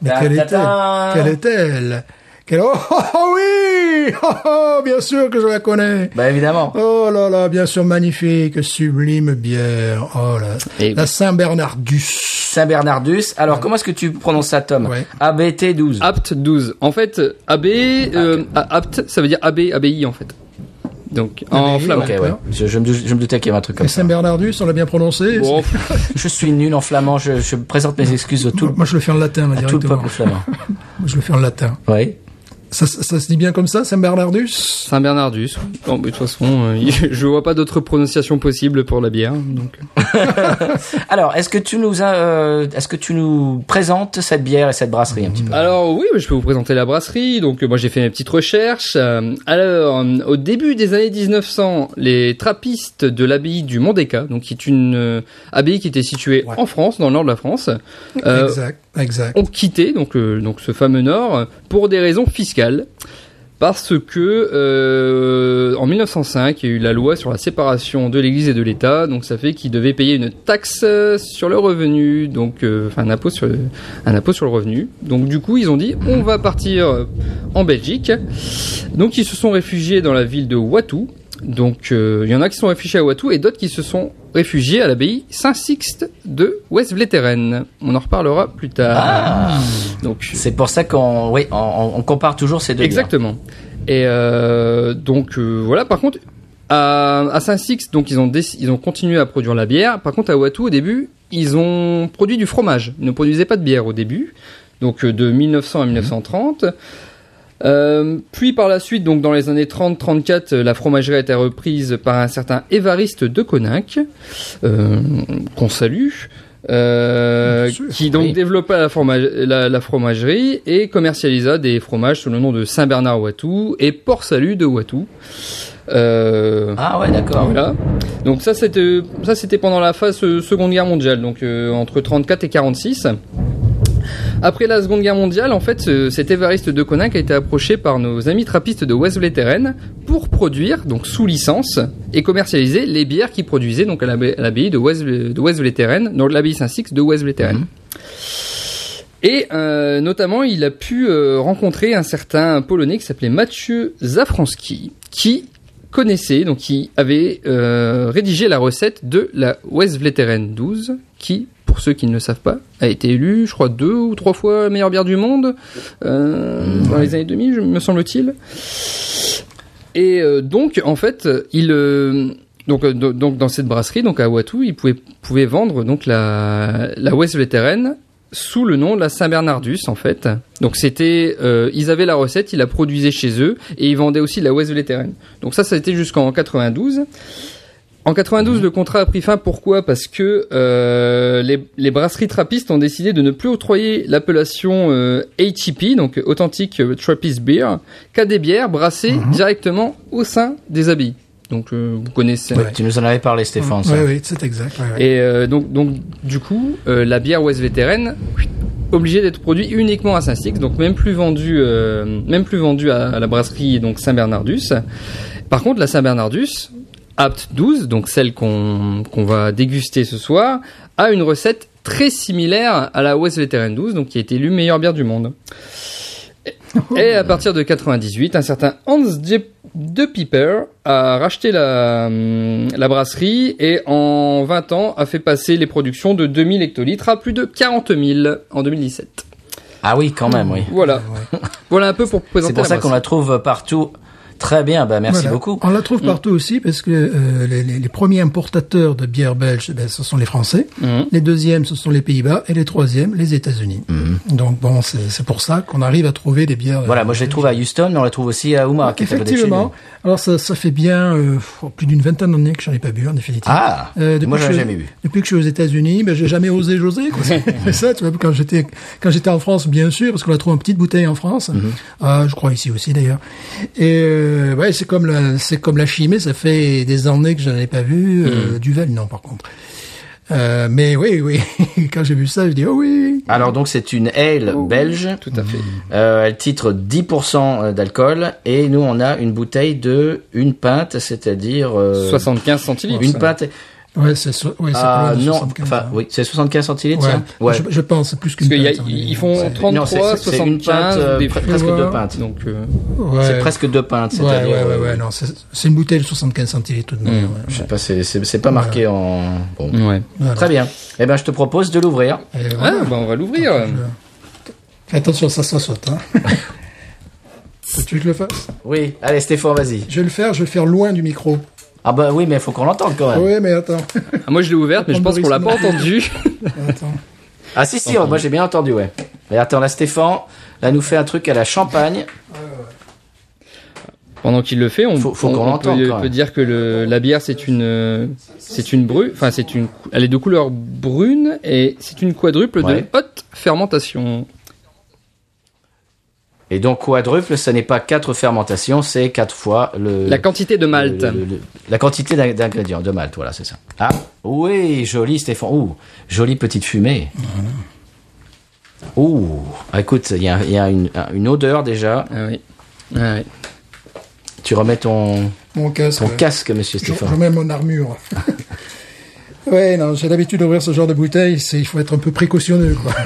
Mais quelle est-elle? Quelle est-elle? Quelle... Oh, oh, oh, oui oh, oh, Bien sûr que je la connais. Bah évidemment. Oh là là, bien sûr, magnifique, sublime bière. Oh là. Et- La Saint-Bernardus. Saint-Bernardus. Alors comment est-ce que tu prononces ça, Tom? Ouais. ABT 12. Apt 12. En fait, AB, euh, apt, ça veut dire AB, ABI en fait. Donc en flamand. Ok, D'accord. ouais. Je, je me, je me doutais qu'il y avait un truc comme La ça. Saint-Bernardus, on l'a bien prononcé? Bon, Je suis nul en flamand. Je, je présente mes excuses à tout, Moi, je le fais en latin, là, à tout le peuple flamand. Moi, je le fais en latin. Oui. Ça, ça, ça se dit bien comme ça, Saint-Bernardus? Saint Bernardus. Bon, mais de toute façon, euh, je vois pas d'autres prononciations possibles pour la bière. Donc. Alors, est-ce que tu nous as, euh, est-ce que tu nous présentes cette bière et cette brasserie un petit peu? Alors oui, je peux vous présenter la brasserie. Donc euh, moi j'ai fait mes petites recherches. Euh, alors euh, au début des années 1900, les trappistes de l'abbaye du Mont-des-Cas, donc qui est une euh, abbaye qui était située Ouais. en France, dans le nord de la France, euh, Exact, exact. ont quitté donc euh, donc ce fameux nord euh, pour des raisons fiscales. parce que euh, en 1905, il y a eu la loi sur la séparation de l'Église et de l'État, donc ça fait qu'ils devaient payer une taxe sur le revenu, donc euh, un impôt sur le, un impôt sur le revenu. Donc du coup, ils ont dit on va partir en Belgique. Donc ils se sont réfugiés dans la ville de Watou. Donc euh, il y en a qui sont réfugiés à Watou et d'autres qui se sont réfugiés à l'abbaye Saint-Sixte de West-Vleteren. On en reparlera plus tard. Ah. Donc C'est pour ça qu'on oui, on, on compare toujours ces deux. Exactement. Et euh, donc euh, voilà. Par contre, à, à Saint-Six, donc ils ont ils ont continué à produire la bière. Par contre, à Watou, au début, ils ont produit du fromage. Ils ne produisaient pas de bière au début. Donc euh, de 1900 à 1930. Euh, puis par la suite, donc dans les années 30-34, euh, la fromagerie a été reprise par un certain Évariste de Coninck, euh, qu'on salue, euh, sûr, qui donc oui. développa la, fromage- la, la fromagerie et commercialisa des fromages sous le nom de Saint-Bernard Watou et Port-Salut de Watou. Euh, Ah ouais, d'accord. voilà. Donc ça c'était ça c'était pendant la phase euh, Seconde Guerre mondiale, donc euh, entre 34 et 46. Après la Seconde Guerre mondiale, en fait, ce- cet Évariste de Coninck a été approché par nos amis trappistes de West-Vleteren pour produire, donc sous licence, et commercialiser les bières qu'ils produisaient donc à l'abbaye de donc l'abbaye Saint-Six de West-Vleteren. Et euh, notamment, il a pu euh, rencontrer un certain Polonais qui s'appelait Mathieu Zafranski, qui connaissait, donc qui avait euh, rédigé la recette de la Westvleteren 12, qui, pour ceux qui ne le savent pas, a été élue, je crois, deux ou trois fois meilleure bière du monde euh, dans les années 2000, je- me semble-t-il. Et euh, donc, en fait, il euh, donc, do- donc dans cette brasserie, donc à Watou, il pouvait, pouvait vendre donc la, la Westvleteren sous le nom de la Saint-Bernardus en fait. Donc c'était, euh, ils avaient la recette, ils la produisaient chez eux et ils vendaient aussi de la Westvleteren. Donc ça, ça a été jusqu'en 92. En 92, le contrat a pris fin. Pourquoi? Parce que euh, les, les brasseries trappistes ont décidé de ne plus octroyer l'appellation euh, HEP, donc Authentic Trappist Beer, qu'à des bières brassées directement au sein des abbayes. Donc euh, vous connaissez. Ouais, Tu nous en avais parlé, Stéphane. ça. Oui, oui, c'est exact. ouais, ouais. Et euh, donc, donc du coup, euh, la bière West Vétérenne obligée d'être produite uniquement à Saint-Six, donc même plus vendue, euh, même plus vendue à, à la brasserie donc Saint-Bernardus. Par contre, la Saint-Bernardus, Apt 12, donc celle qu'on va déguster ce soir, a une recette très similaire à la West Veteran 12, donc qui a été élue meilleure bière du monde. Et à partir de 98, un certain Hans de Piper a racheté la, la brasserie et en 20 ans a fait passer les productions de 2000 hectolitres à plus de 40 000 en 2017. Ah oui, quand même, oui. Voilà. Voilà un peu pour présenter C'est pour la ça qu'on la trouve partout. Très bien, bah merci Voilà. beaucoup. On la trouve partout aussi parce que euh, les, les- les premiers importateurs de bière belge, ben, ce sont les Français. Mhm. Les deuxièmes, ce sont les Pays-Bas. Et les troisièmes, les États-Unis. Donc bon, c'est pour ça qu'on arrive à trouver des bières. Voilà, euh, moi je les trouve à Houston, mais on les trouve aussi à Ouma, Effectivement. Alors ça, ça fait bien euh, plus d'une vingtaine d'années que j'en ai pas bu en définitive. Ah, Euh, moi je- jamais vu. Depuis que je suis aux États-Unis, ben j'ai jamais osé quoi. C'est ça, tu vois. Quand j'étais quand j'étais en France, bien sûr, parce qu'on la trouve en petite bouteille en France. Mhm. Ah, je crois ici aussi d'ailleurs. Et euh, ouais, c'est comme la c'est comme la chimée. Ça fait des années que je n'en ai pas vu. Euh, Duvel, non, par contre. Euh, mais oui, oui. quand j'ai vu ça, je dis oh oui. Alors donc c'est une ale belge. Tout à fait. Euh, elle titre 10% d'alcool et nous on a une bouteille de une pinte, c'est-à-dire euh, 75 centilitres. une pinte. Ouais, c'est so- ouais, c'est Ah pas loin de non, 75, enfin hein. oui, c'est 75 centilitres. Ouais. ça Ouais. Je, je pense c'est plus qu'une Parce pinte, hein. ils font Ouais. 33, Non, c'est une 75, pinte, euh, des presque deux Ouais. pintes. Donc, euh, Ouais. C'est presque deux pintes, Ouais, c'est-à-dire. ouais, ouais, euh, ouais, non, c'est une bouteille de 75 centilitres tout de même. Mm. ouais. Je sais pas, c'est pas marqué en. Bon. ouais. Voilà. Très bien. Eh ben je te propose de l'ouvrir. Ah, voilà. bah, on va l'ouvrir. Attention, ça, ça saute. Hein. tu veux que je le fasse Oui. Allez Stéphane, vas-y. Je vais le faire, je vais le faire loin du micro. Ah bah oui, mais il faut qu'on l'entende quand même. Oui, mais attends. Ah, moi je l'ai ouverte, mais je pense qu'on l'a pas entendu. attends. Ah si si, moi j'ai bien entendu, ouais. Mais attends, là Stéphane, là nous fait un truc à la champagne. Pendant qu'il le fait, on, Faut- faut on- qu'on on l'entende, peut, quand même. peut dire que le, la bière c'est une, c'est une brune, enfin c'est une, elle est de couleur brune et c'est une quadruple Ouais. de haute fermentation. Et donc quadruple, ça n'est pas quatre fermentations, c'est quatre fois le. La quantité de malt. le- le- le- la quantité d'ing- d'ingrédients, de malt, voilà, c'est ça. Ah, oui, joli Stéphane. Ouh, jolie petite fumée. Ouh, ah, écoute, il y a, il y a une, une odeur déjà. Ah oui. Ah ouais. Tu remets ton, Mon casque. ton casque, monsieur Je, Stéphane. je mets mon armure. ouais, non, j'ai l'habitude d'ouvrir ce genre de bouteille. C'est, il faut être un peu précautionneux, quoi.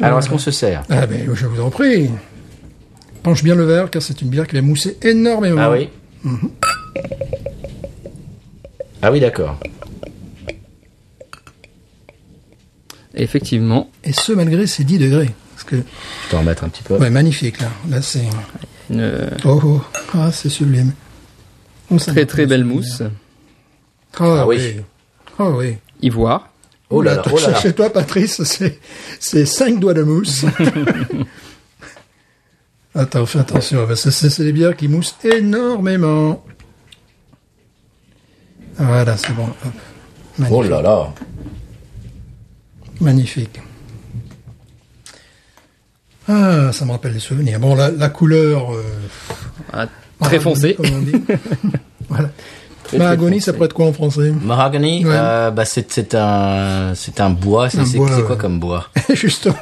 Alors, est-ce qu'on se sert? Ah ben, je vous en prie. Penche bien le verre, car c'est une bière qui va mousser énormément. Ah oui? Ah oui, d'accord. Effectivement. Et ce, malgré ces 10 degrés. Parce que, Je peux en remettre un petit peu. ouais, magnifique, là. Là, c'est, Une oh, oh. Ah, c'est sublime. Oh, très très belle mousse. Ah, Ah oui. oui. Ah oui. Ivoire. Oh là là, oh là là. Chez toi, Patrice, c'est, c'est 5 doigts de mousse. Attends, fais attention, c'est, des bières qui moussent énormément. Voilà, c'est bon. Oh là là. Magnifique. Ah, ça me rappelle des souvenirs. Bon, la, la couleur... euh, Ah, très mahagoni, foncé. Comme on dit. voilà. Foncé. ça pourrait être quoi en français Mahogany, Ouais. euh, bah c'est c'est un c'est un bois. C'est quoi ouais. comme bois Justement.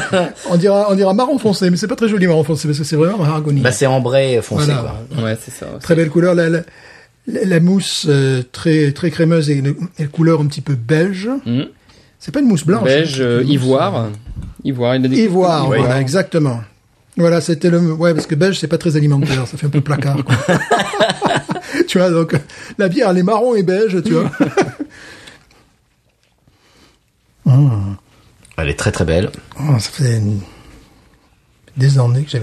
on dira, on dira marron foncé, mais c'est pas très joli marron foncé, parce que c'est vraiment mahagoni. Bah c'est ambré foncé Voilà. quoi. Ouais, c'est ça. aussi. Très belle couleur. La, la, la- la mousse euh, très très crémeuse et une, une couleur un petit peu beige. Mhm. C'est pas une mousse blanche. Beige, hein, euh, une mousse, ivoire. Ivoire, il a euh, des Ivoire, Ouais. voilà, exactement. Voilà, c'était le. Ouais, parce que beige, c'est pas très alimentaire, ça fait un peu placard. Quoi. tu vois, donc la bière, elle est marron et beige, tu vois. Elle est très très belle. Oh, ça fait une- des années que j'ai.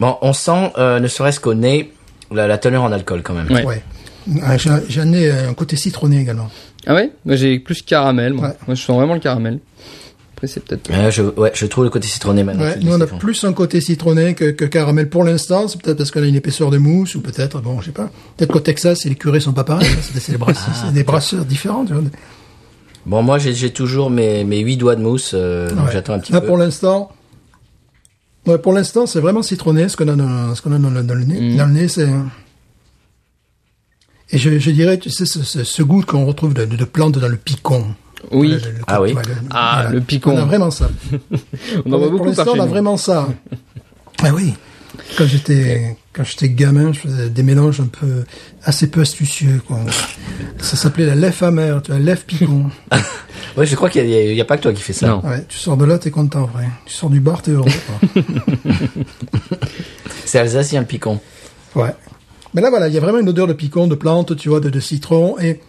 Bon, on sent, euh, ne serait-ce qu'au nez, la, la teneur en alcool quand même. Ouais. Ouais. Ah, J'en j'en ai un côté citronné également. Ah ouais? Moi j'ai plus caramel. Moi. Ouais. moi je sens vraiment le caramel. Après c'est peut-être. Euh, je, ouais, je trouve le côté citronné maintenant. Ouais, nous, on a Stéphane. plus un côté citronné que, que caramel pour l'instant. C'est peut-être parce qu'on a une épaisseur de mousse ou peut-être, bon, je sais pas. Peut-être qu'au Texas, les curés sont pas pareils. C'est des, brasseurs, Ah, des brasseurs différents. Tu vois. Bon, moi j'ai toujours mes mes huit doigts de mousse, euh, donc Ouais. j'attends un petit Là, peu. pour l'instant, ouais, pour l'instant, c'est vraiment citronné ce qu'on a dans, ce qu'on a dans le, dans le nez. Mm. Dans le nez, c'est. Et je, je dirais, tu sais, ce, ce, ce goût qu'on retrouve de, de, de plantes dans le picon. Oui. Le- le- Ah oui. voilà, Ah, le picon. On a vraiment ça. On en voit beaucoup par chez on a vraiment ça. Ah oui. Quand j'étais quand j'étais gamin, je faisais des mélanges un peu assez peu astucieux. Quoi. Ça s'appelait la lèvre amère, tu vois, lèvre picon. Ouais, je crois qu'il y, a- a pas que toi qui fais ça. Non. Ouais, tu sors de là, t'es content, vrai. Tu sors du bar, t'es heureux. C'est alsacien le picon. Ouais. Mais là, voilà, il y a vraiment une odeur de picon, de plante, tu vois, de, de citron. Et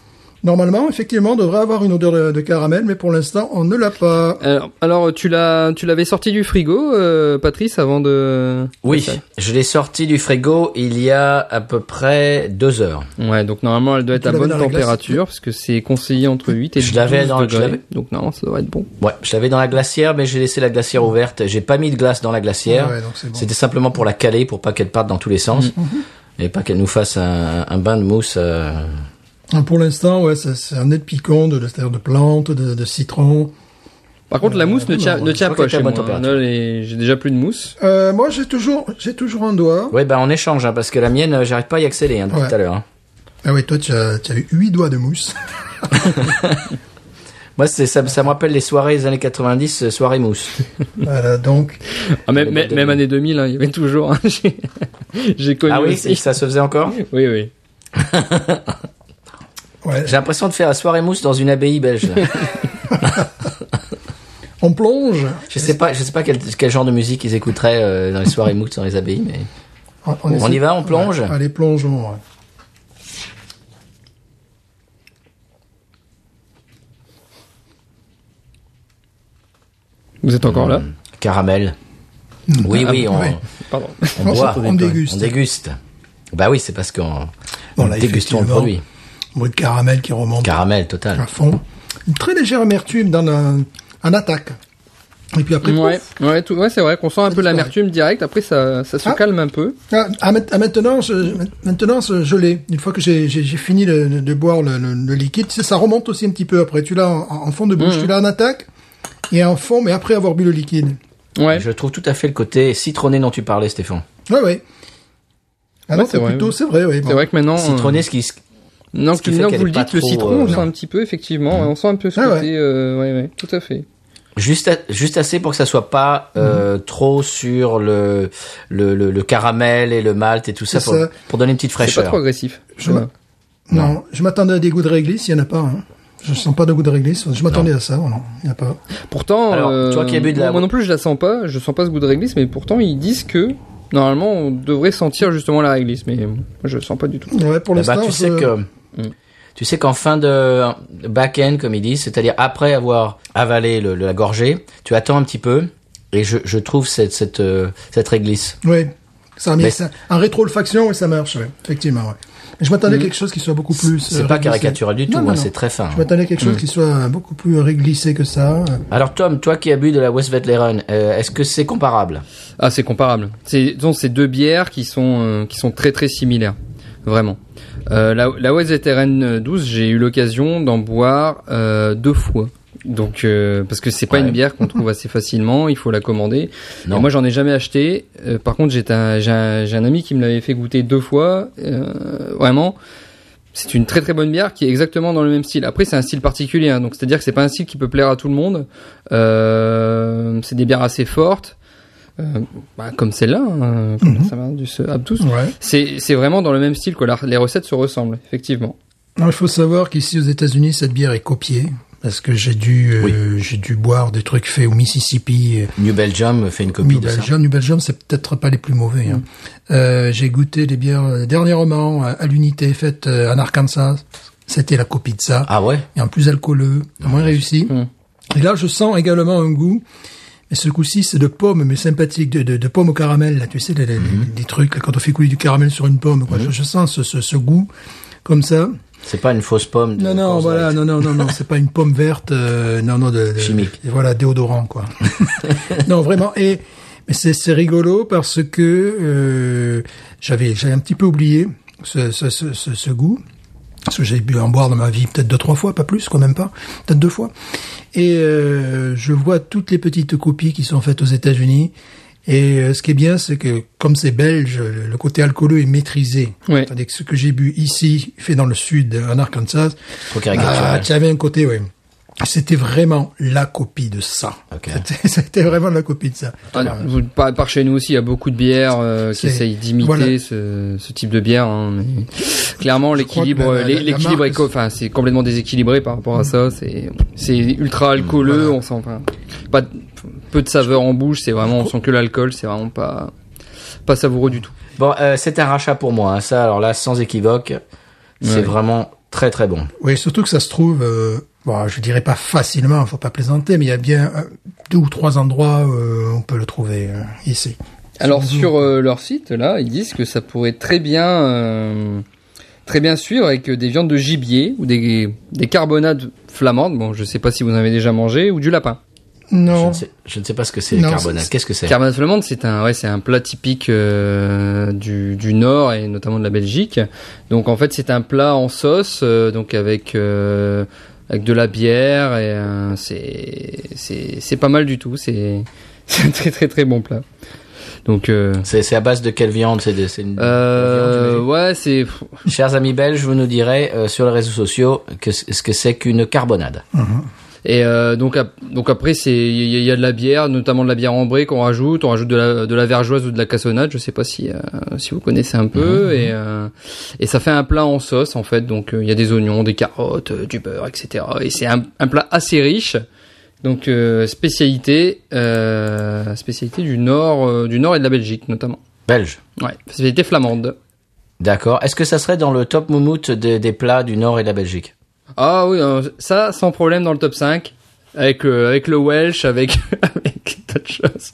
normalement, effectivement, on devrait avoir une odeur de, de caramel, mais pour l'instant, on ne l'a pas. Alors, alors, tu l'as, tu l'avais sorti du frigo, euh, Patrice, avant de. Oui, je l'ai sorti du frigo il y a à peu près deux heures. Ouais, donc normalement elle doit être à bonne température parce que c'est conseillé entre 8 et Je 12 l'avais dans- je degrés. l'avais- Donc non, ça devrait être bon. Ouais, je l'avais dans la glacière, mais j'ai laissé la glacière ouverte. J'ai pas mis de glace dans la glacière. Ouais, bon. C'était simplement pour la caler, pour pas qu'elle parte dans tous les sens. Et pas qu'elle nous fasse un, un bain de mousse. euh, Pour l'instant, ouais, c'est un nez de picon, de, c'est-à-dire de plantes, de, de citron. Par contre, la mousse ne tient, ne pas chez moi. hein. j'ai déjà plus de mousse. Euh, moi, j'ai toujours, j'ai toujours un doigt. Ouais, bah on échange, hein, parce que la mienne, euh, j'arrive pas à y accéder hein, depuis Ouais. tout à l'heure. hein. Ah oui, toi, tu as, tu as eu huit doigts de mousse. Moi, ça, ça me rappelle les soirées des années 90, euh, soirée mousse. voilà, donc, Ah, même, même, année 2000, hein, il y avait toujours. hein, j'ai- J'ai connu Ah oui, aussi. ça se faisait encore? Oui, oui. Ouais, J'ai l'impression de faire la soirée mousse dans une abbaye belge. on plonge. je sais pas, je sais pas quel, quel genre de musique ils écouteraient euh, dans les soirées mousse dans les abbayes, mais On, On y va, on plonge? Ouais, Allez, plongeons. ouais. Vous êtes encore là? Caramel. Oui, oui, on, oui. Pardon. on On boit, on déguste. on déguste. Bah oui, c'est parce qu'on Bon, dégustons le produit. Bruit de caramel qui remonte Caramel total. à fond. Une très légère amertume dans la, en attaque. Et puis après, Ouais, pouf. ouais, tout- ouais, c'est vrai qu'on sent un peu l'amertume direct. Après, ça, ça se Ah. calme un peu. Ah, ah, ah, maintenant, je, maintenant, je l'ai. Une fois que j'ai fini de, boire le, le- le liquide, tu sais, ça remonte aussi un petit peu après. Tu l'as en, en fond de bouche, Mhm. tu l'as en attaque et en fond, mais après avoir bu le liquide. Ouais. Je trouve tout à fait le côté citronné dont tu parlais, Stéphane. Ouais, ouais. Ah non, Ouais, c'est c'est vrai, plutôt, oui. c'est vrai, oui. C'est vrai que maintenant. Citronné, ce qui, euh, Non, qui non, vous le dites, le citron, on euh, sent un petit peu, effectivement. On sent un peu ce Ah ouais. côté. euh, ouais, ouais, tout à fait. Juste, a- juste assez pour que ça soit pas euh, trop sur le, le, le, le caramel et le malt et tout ça pour, ça. pour donner une petite C'est pas fraîcheur. trop agressif. Je Ouais. Non, je m'attendais à des goûts de réglisse, il n'y en a pas. Hein. Je sens pas de goût de réglisse. Je m'attendais à ça, non, il n'y a pas. Pourtant, Alors, euh, toi qui as bu de la- moi non plus je la sens pas, je sens pas ce goût de réglisse, mais pourtant ils disent que normalement on devrait sentir justement la réglisse, mais moi je le sens pas du tout. Ouais, pour Eh l'instant, ben, tu sais que Mm. tu sais qu'en fin de back-end, comme ils disent, c'est-à-dire après avoir avalé le, le- la gorgée, tu attends un petit peu et je, je trouve cette cette euh, cette réglisse. Oui, ça a mis Mais- ça, en rétro-olfaction, et ça marche, ouais, effectivement. Ouais. Je m'attendais à quelque chose qui soit beaucoup plus. Mm. C'est euh, pas caricatural du tout, hein, c'est très fin. Je m'attendais à quelque chose qui soit beaucoup plus réglissé que ça. Alors Tom, toi qui as bu de la Westvetleren, euh, est-ce que c'est comparable? Ah c'est comparable. C'est donc c'est deux bières qui sont euh, qui sont très très similaires, vraiment. Euh, la la West Veteran 12, j'ai eu l'occasion d'en boire euh, deux fois. Donc euh, parce que c'est pas Ouais. une bière qu'on trouve assez facilement, il faut la commander. Non. Et moi j'en ai jamais acheté. Euh, par contre j'ai un, un un ami qui me l'avait fait goûter deux fois. Euh, vraiment, c'est une très très bonne bière qui est exactement dans le même style. Après c'est un style particulier, hein, donc c'est à dire que c'est pas un style qui peut plaire à tout le monde. Euh, c'est des bières assez fortes. Euh, bah, comme celle-là, hein, comme Mhm. ça va, du ce Abtus. Ouais. C'est vraiment dans le même style que la- les recettes se ressemblent, effectivement. Alors, il faut savoir qu'ici aux États-Unis, cette bière est copiée. Parce que j'ai dû, euh, j'ai dû boire des trucs faits au Mississippi, euh, New Belgium fait une copie New de ça. Belgium. New Belgium, c'est peut-être pas les plus mauvais. Hein. Euh, j'ai goûté des bières dernièrement à, à l'unité faite en Arkansas. C'était la copie de ça. Ah ouais? Et en plus alcooleux, moins réussi. Mm. Et là, je sens également un goût. Mais ce coup-ci, c'est de pommes, mais sympathique, de, de, de pommes au caramel. Là, tu sais, les, les- les trucs, là, quand on fait couler du caramel sur une pomme. Quoi. Je, je sens ce, ce, ce goût comme ça. C'est pas une fausse pomme. de Non, non, voilà, non, non, non, non, c'est pas une pomme verte, euh, non, non, de, Chimique. Voilà, déodorant, quoi. non, vraiment. Et mais c'est rigolo parce que euh, j'avais j'avais un petit peu oublié ce ce ce, ce, ce goût. Parce que j'ai bu en boire dans ma vie peut-être deux trois fois, pas plus, quand même pas, peut-être deux fois. Et euh, je vois toutes les petites copies qui sont faites aux États-Unis. Et euh, ce qui est bien, c'est que comme c'est belge, le côté alcooleux est maîtrisé. Que ce que j'ai bu ici, fait dans le sud, en Arkansas, Trop ah, caricatural. tu avais un côté, oui. C'était vraiment la copie de ça. Ok. C'était- vraiment la copie de ça. Ah, vous- par, par chez nous aussi, il y a beaucoup de bières euh, qui essayent d'imiter voilà. ce, ce type de bière. hein, mais clairement, l'équilibre, l'équilibre est, enfin, c'est complètement déséquilibré par rapport à ça. C'est, c'est ultra alcooleux. Voilà. On sent enfin, pas peu de saveur en bouche. C'est vraiment, on sent que l'alcool. C'est vraiment pas pas savoureux du tout. Bon, euh, c'est un rachat pour moi. hein. Ça, alors là, sans équivoque, c'est Ouais. vraiment très très bon. Oui, surtout que ça se trouve, euh, bon, je dirais pas facilement, faut pas plaisanter, mais il y a bien euh, deux ou trois endroits où euh, on peut le trouver euh, ici. Alors Sur euh, leur site là, ils disent que ça pourrait très bien euh, très bien suivre avec des viandes de gibier ou des des carbonades flamandes. Bon, je sais pas si vous en avez déjà mangé ou du lapin. Je Non, ne, sais, je ne sais pas ce que c'est les carbonades. Qu'est-ce que c'est? Carbonade flamande, c'est un ouais, c'est un plat typique euh, du du nord et notamment de la Belgique. Donc en fait, c'est un plat en sauce euh, donc avec euh, avec de la bière et euh, c'est c'est c'est pas mal du tout, c'est c'est un très très très bon plat. Donc euh, C'est c'est à base de quelle viande? C'est euh, ouais, c'est Chers amis belges, vous nous direz euh, sur les réseaux sociaux que ce que c'est qu'une carbonade. Et euh, donc, ap- donc après, c'est il y, a- il y a de la bière, notamment de la bière ambrée qu'on rajoute. On rajoute de la, de la vergeoise ou de la cassonade. Je sais pas si euh, si vous connaissez un peu. Et euh, et ça fait un plat en sauce en fait. Donc euh, il y a des oignons, des carottes, euh, du beurre, etc. Et c'est un, un plat assez riche. Donc spécialité euh, spécialité du nord du nord et de la Belgique notamment. Belge. Ouais, spécialité flamande. D'accord. Est-ce que ça serait dans le top moumoute des, des plats du Nord et de la Belgique? Ah oui, euh, ça sans problème dans le top 5 avec le avec le Welsh avec avec d'autres choses.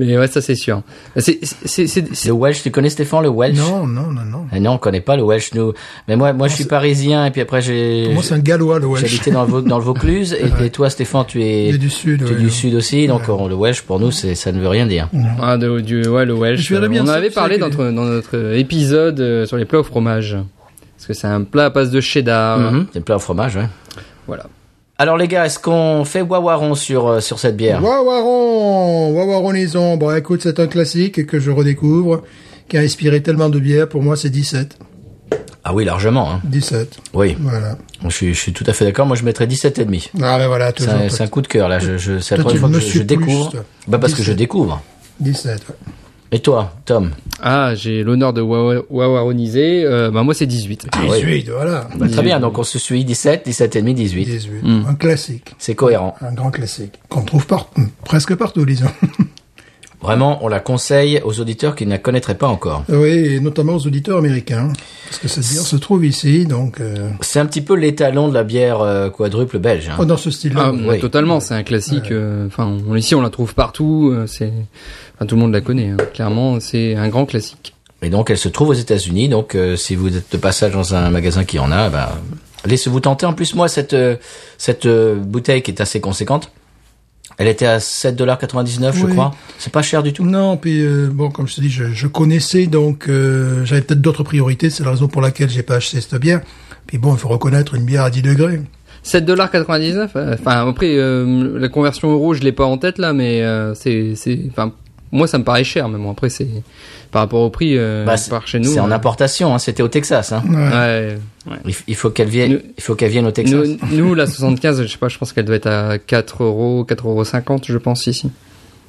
Mais ouais, ça c'est sûr. C'est c'est c'est c'est- Le Welsh, tu connais Stéphane le Welsh? Non, non, non, non. Eh non, on connaît pas le Welsh nous. Mais moi, moi, je suis c'est- parisien et puis après j'ai Pour moi, c'est un gallois, le Welsh. j'habitais dans le dans le Vaucluse et, et toi, Stéphane, tu es du sud, tu es ouais. du sud aussi. Donc on- le Welsh pour nous, c'est ça ne veut rien dire. ah de, du ouais le Welsh. Bien on en ça, avait parlé que- dans notre dans notre épisode euh, sur les plats au fromage. Parce que c'est un plat à base de cheddar. Mhm. C'est le plat au fromage, ouais. Voilà. Alors les gars, est-ce qu'on fait wawaron sur euh, sur cette bière? Wawaron, Wawaronaison. Bon, écoute, c'est un classique que je redécouvre, qui a inspiré tellement de bières. Pour moi, c'est 17. Ah oui, largement. Hein. 17. Oui, Voilà. je suis, je suis tout à fait d'accord. Moi, je mettrais 17 et demi. Ah ben voilà, C'est toujours. un, c'est un coup de cœur là. Je, je, c'est la Toi, première fois que je, je suis plus, découvre. toi. Bah parce que je 17. découvre. 17. ouais. Et toi, Tom Ah, j'ai l'honneur de wawa- wawaroniser. Euh, bah moi c'est 18. Ah oui. 18, voilà. Bah, Très bien. Donc on se suit 17, 17 et demi, 18. 18. Hmm. Un classique. C'est cohérent. Un grand classique. Qu'on trouve par- presque partout, disons. Vraiment, on la conseille aux auditeurs qui ne la connaîtraient pas encore. oui, et notamment aux auditeurs américains. Parce que cette bière se trouve ici, donc... euh, C'est un petit peu l'étalon de la bière euh, quadruple belge. hein. oh, dans ce style-là. Ah, oui. ouais, totalement, c'est un classique. euh, Enfin, on- ici on la trouve partout. euh, c'est, enfin, tout le monde la connaît. hein. Clairement, c'est un grand classique. Et donc, elle se trouve aux États-Unis. Donc, euh, si vous êtes de passage dans un magasin qui en a, bah, laissez-vous tenter. En plus, moi, cette euh, cette euh, bouteille qui est assez conséquente, elle était à 7,99$, je Oui. crois. C'est pas cher du tout. Non, puis euh, bon, comme je te dis, je, je connaissais, donc euh, j'avais peut-être d'autres priorités. C'est la raison pour laquelle j'ai pas acheté cette bière. Puis bon, il faut reconnaître une bière à 10 degrés. 7,99$. euh, Enfin, après, euh, la conversion euro, je l'ai pas en tête là, mais euh, c'est, c'est, enfin, moi ça me paraît cher. Mais bon, après c'est par rapport au prix euh, Bah, c'est par chez nous. c'est en euh, importation. Hein, C'était au Texas. Hein. Ouais. Ouais, ouais. Il, faut qu'elle vienne. Nous- Il faut qu'elle vienne au Texas. Nous, nous, la 75, je sais pas, je pense qu'elle doit être à 4 euros, 4,50 euros, je pense, ici.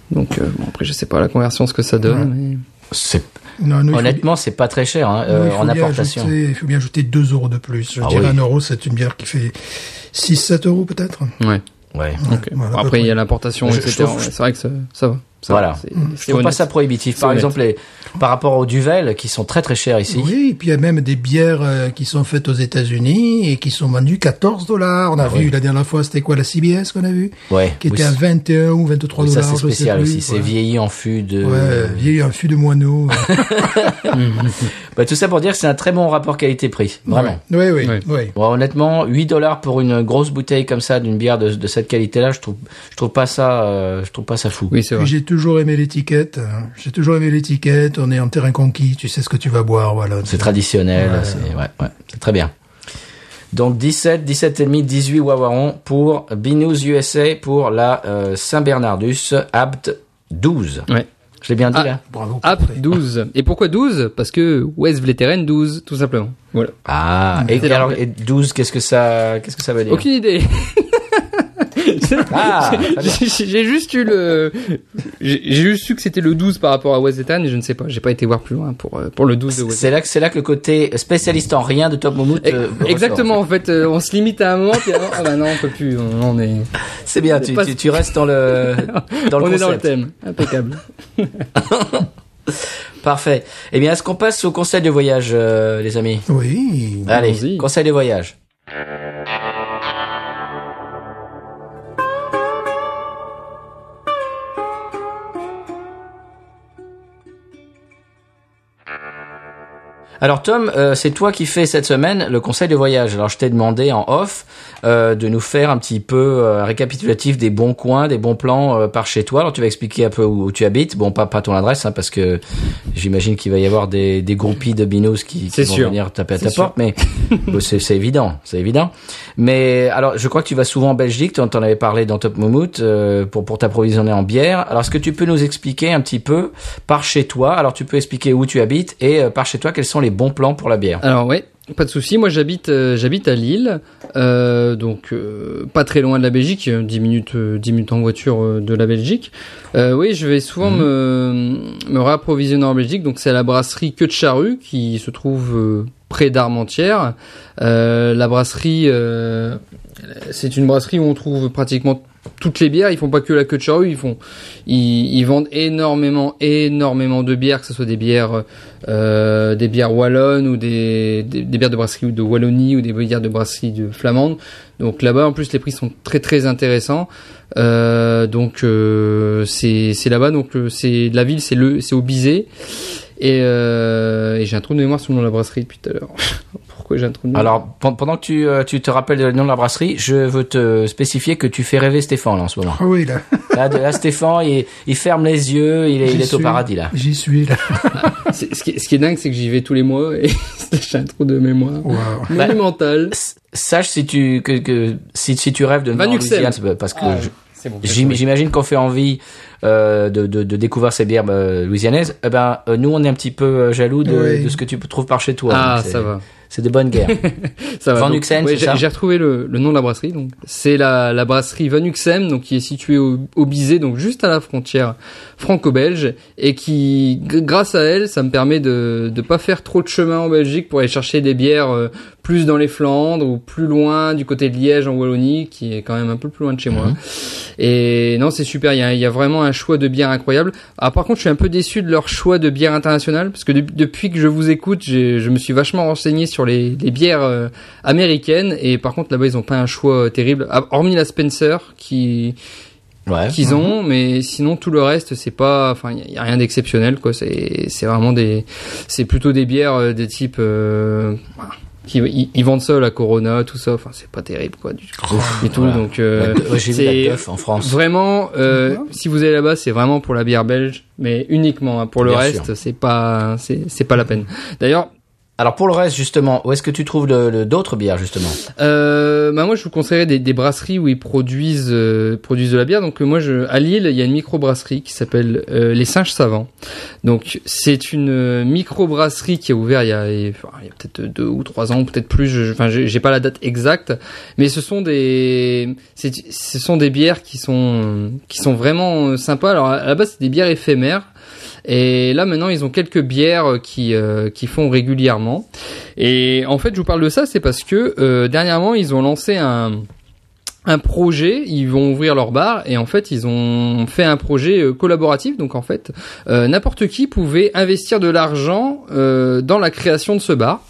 Donc, euh, bon, après, je sais pas la conversion, ce que ça donne. mais- C'est- Non, nous, il faut- Honnêtement, c'est pas très cher hein, nous, euh, il faut en bien importation. ajouter- il faut bien ajouter 2 euros de plus. Je Ah dirais oui. 1 euro, c'est une bière qui fait 6-7 euros peut-être. Ouais. Voilà, après, il y a l'importation, Je- je etc. c'est vrai que ça, ça va. Ça Voilà. c'est- Mm. Je c'est trouve pas ça prohibitif. Par honnête. exemple, les- par rapport aux Duvel, qui sont très très chers ici. Oui, et puis il y a même des bières euh, qui sont faites aux États-Unis et qui sont vendues 14 dollars. On a Ah vu oui. la dernière fois, c'était quoi la CBS qu'on a vu? Ouais. Qui Oui, était à c'est- 21 ou 23 oui, ça dollars. c'est spécial aussi. C'est ouais. vieilli en fût de. Ouais, vieilli un fût de moineau. Bah, tout ça pour dire que c'est un très bon rapport qualité-prix. Vraiment. Oui, oui, oui. Bon, honnêtement, 8 dollars pour une grosse bouteille comme ça d'une bière de, de cette qualité-là, je trouve, je trouve pas ça, euh, je trouve pas ça fou. Oui, c'est vrai. Toujours aimé l'étiquette. hein. J'ai toujours aimé l'étiquette. On est en terrain conquis. Tu sais ce que tu vas boire, voilà. C'est traditionnel, Ouais. c'est ouais, ouais, c'est très bien. Donc 17, 17 et demi, 18 Wawaron pour Binous USA pour la euh, Saint-Bernardus Abt 12. Ouais. Je l'ai bien dit Ah. là? Bravo. App 12. Et pourquoi 12 Parce que West Vleteren 12, tout simplement. Voilà. Ah, et, alors et 12 qu'est-ce que ça qu'est-ce que ça veut dire? Aucune idée. Ah. J'ai juste eu le, j'ai juste su que c'était le 12 par rapport à West Etan et je ne sais pas, j'ai pas été voir plus loin pour euh, pour le 12 de West. C'est là que c'est là que le côté spécialiste en rien de Top Momout euh, ressort. Exactement, en fait, euh, on se limite à un moment, puis ah bah non, on peut plus, on, on est, C'est bien, tu, Pas- tu, tu restes dans le dans le on est dans le thème, impeccable. Parfait. Eh bien, est-ce qu'on passe au conseil de voyage, euh, les amis? Oui. Allez, conseil de voyage. Alors Tom, euh, c'est toi qui fais cette semaine le conseil de voyage. Alors je t'ai demandé en off euh, de nous faire un petit peu euh, un récapitulatif des bons coins, des bons plans euh, par chez toi. Alors tu vas expliquer un peu où, où tu habites. Bon, pas pas ton adresse, hein, parce que j'imagine qu'il va y avoir des, des groupies de binos qui, vont sûr. venir taper à ta sûr. porte. Mais c'est c'est évident, c'est évident. Mais alors, je crois que tu vas souvent en Belgique. Tu en t'en avais parlé dans Top Moumout euh, pour pour t'approvisionner en bière. Alors, est-ce que tu peux nous expliquer un petit peu par chez toi Alors, tu peux expliquer où tu habites et euh, par chez toi quels sont les bons plans pour la bière. Alors ouais, pas de souci. Moi j'habite euh, j'habite à Lille, euh, donc euh, pas très loin de la Belgique, euh, 10 minutes euh, 10 minutes en voiture de la Belgique. Oui, je vais souvent me me réapprovisionner en Belgique. Donc c'est la brasserie Queue de Charrue qui se trouve près d'Armentières. La brasserie c'est une brasserie où on trouve pratiquement toutes les bières. Ils font pas que la queue de charrue, ils font, ils, vendent énormément, énormément de bières, que ce soit des bières, euh, des bières wallonnes ou des, des, bières de brasserie de Wallonie ou des bières de brasserie de flamande. Donc là-bas, en plus, les prix sont très très intéressants. Euh, donc euh, c'est là-bas. Donc c'est la ville, c'est le, c'est au Bizet. Et, euh, et j'ai un trou de mémoire sur le nom de la brasserie depuis tout à l'heure. Pourquoi j'ai un trou de mémoire Alors, pen- pendant que tu, euh, tu te rappelles le nom de la brasserie, je veux te spécifier que tu fais rêver Stéphane là, en ce moment. Ah oui, là. Là, de- là Stéphane, il, il ferme les yeux, il est, il est au paradis là. J'y suis, là. Ce, qui est, ce qui est dingue, c'est que j'y vais tous les mois et j'ai un trou de mémoire Waouh. monumental. S- Sache si tu que, que si, si tu rêves de c'est parce que Ah, je- bon. J'imagine qu'on fait envie euh, de, de, de découvrir ces bières euh, louisianaises. Eh ben, euh, nous, on est un petit peu jaloux de, Oui. de ce que tu trouves par chez toi. Ah, Donc, c'est- ça va. C'est des bonnes guerres. Ça va. Van Donc, Uxem, ouais, c'est j'ai- ça J'ai retrouvé le, le nom de la brasserie. Donc c'est la, la brasserie Van Uxem, donc qui est située au, au Bizet, donc juste à la frontière franco-belge, et qui, g- grâce à elle, ça me permet de de pas faire trop de chemin en Belgique pour aller chercher des bières euh, plus dans les Flandres ou plus loin du côté de Liège en Wallonie, qui est quand même un peu plus loin de chez moi. Et non, c'est super. Il y a, il y a vraiment un choix de bières incroyable. Ah, par contre, je suis un peu déçu de leur choix de bières internationales parce que de- depuis que je vous écoute, je me suis vachement renseigné sur les, les bières euh, américaines et par contre là-bas ils ont pas un choix euh, terrible. Ah, Hormis la Spencer qui Ouais. qu'ils ont, mais sinon tout le reste c'est pas, enfin il y, a rien d'exceptionnel quoi. C'est c'est vraiment des, c'est plutôt des bières euh, des types. Euh, voilà, qui, ils, ils vendent ça la Corona tout ça. Enfin c'est pas terrible quoi du, du tout. Voilà. Donc euh, c'est- en France. Vraiment, euh, si vous allez là-bas, c'est vraiment pour la bière belge, mais uniquement. hein. Pour le Bien reste, c'est pas, c'est c'est pas la peine. D'ailleurs, Alors pour le reste, justement, où est-ce que tu trouves d'autres bières, justement? Euh, bah moi, je vous conseillerais des, brasseries où ils produisent euh, produisent de la bière. Donc euh, moi, je, à Lille, il y a une microbrasserie qui s'appelle euh, les Singes Savants. Donc c'est une euh, microbrasserie qui a ouvert il y a, a peut-être deux ou trois ans, peut-être plus. je- Enfin, j'ai pas la date exacte, mais ce sont des, ce sont des bières qui sont qui sont vraiment euh, sympas. Alors à la base, c'est des bières éphémères. Et là maintenant ils ont quelques bières qui euh, qui font régulièrement. Et en fait je vous parle de ça c'est parce que euh, dernièrement ils ont lancé un un projet, ils vont ouvrir leur bar et en fait ils ont fait un projet euh, collaboratif donc en fait euh, n'importe qui pouvait investir de l'argent euh, dans la création de ce bar.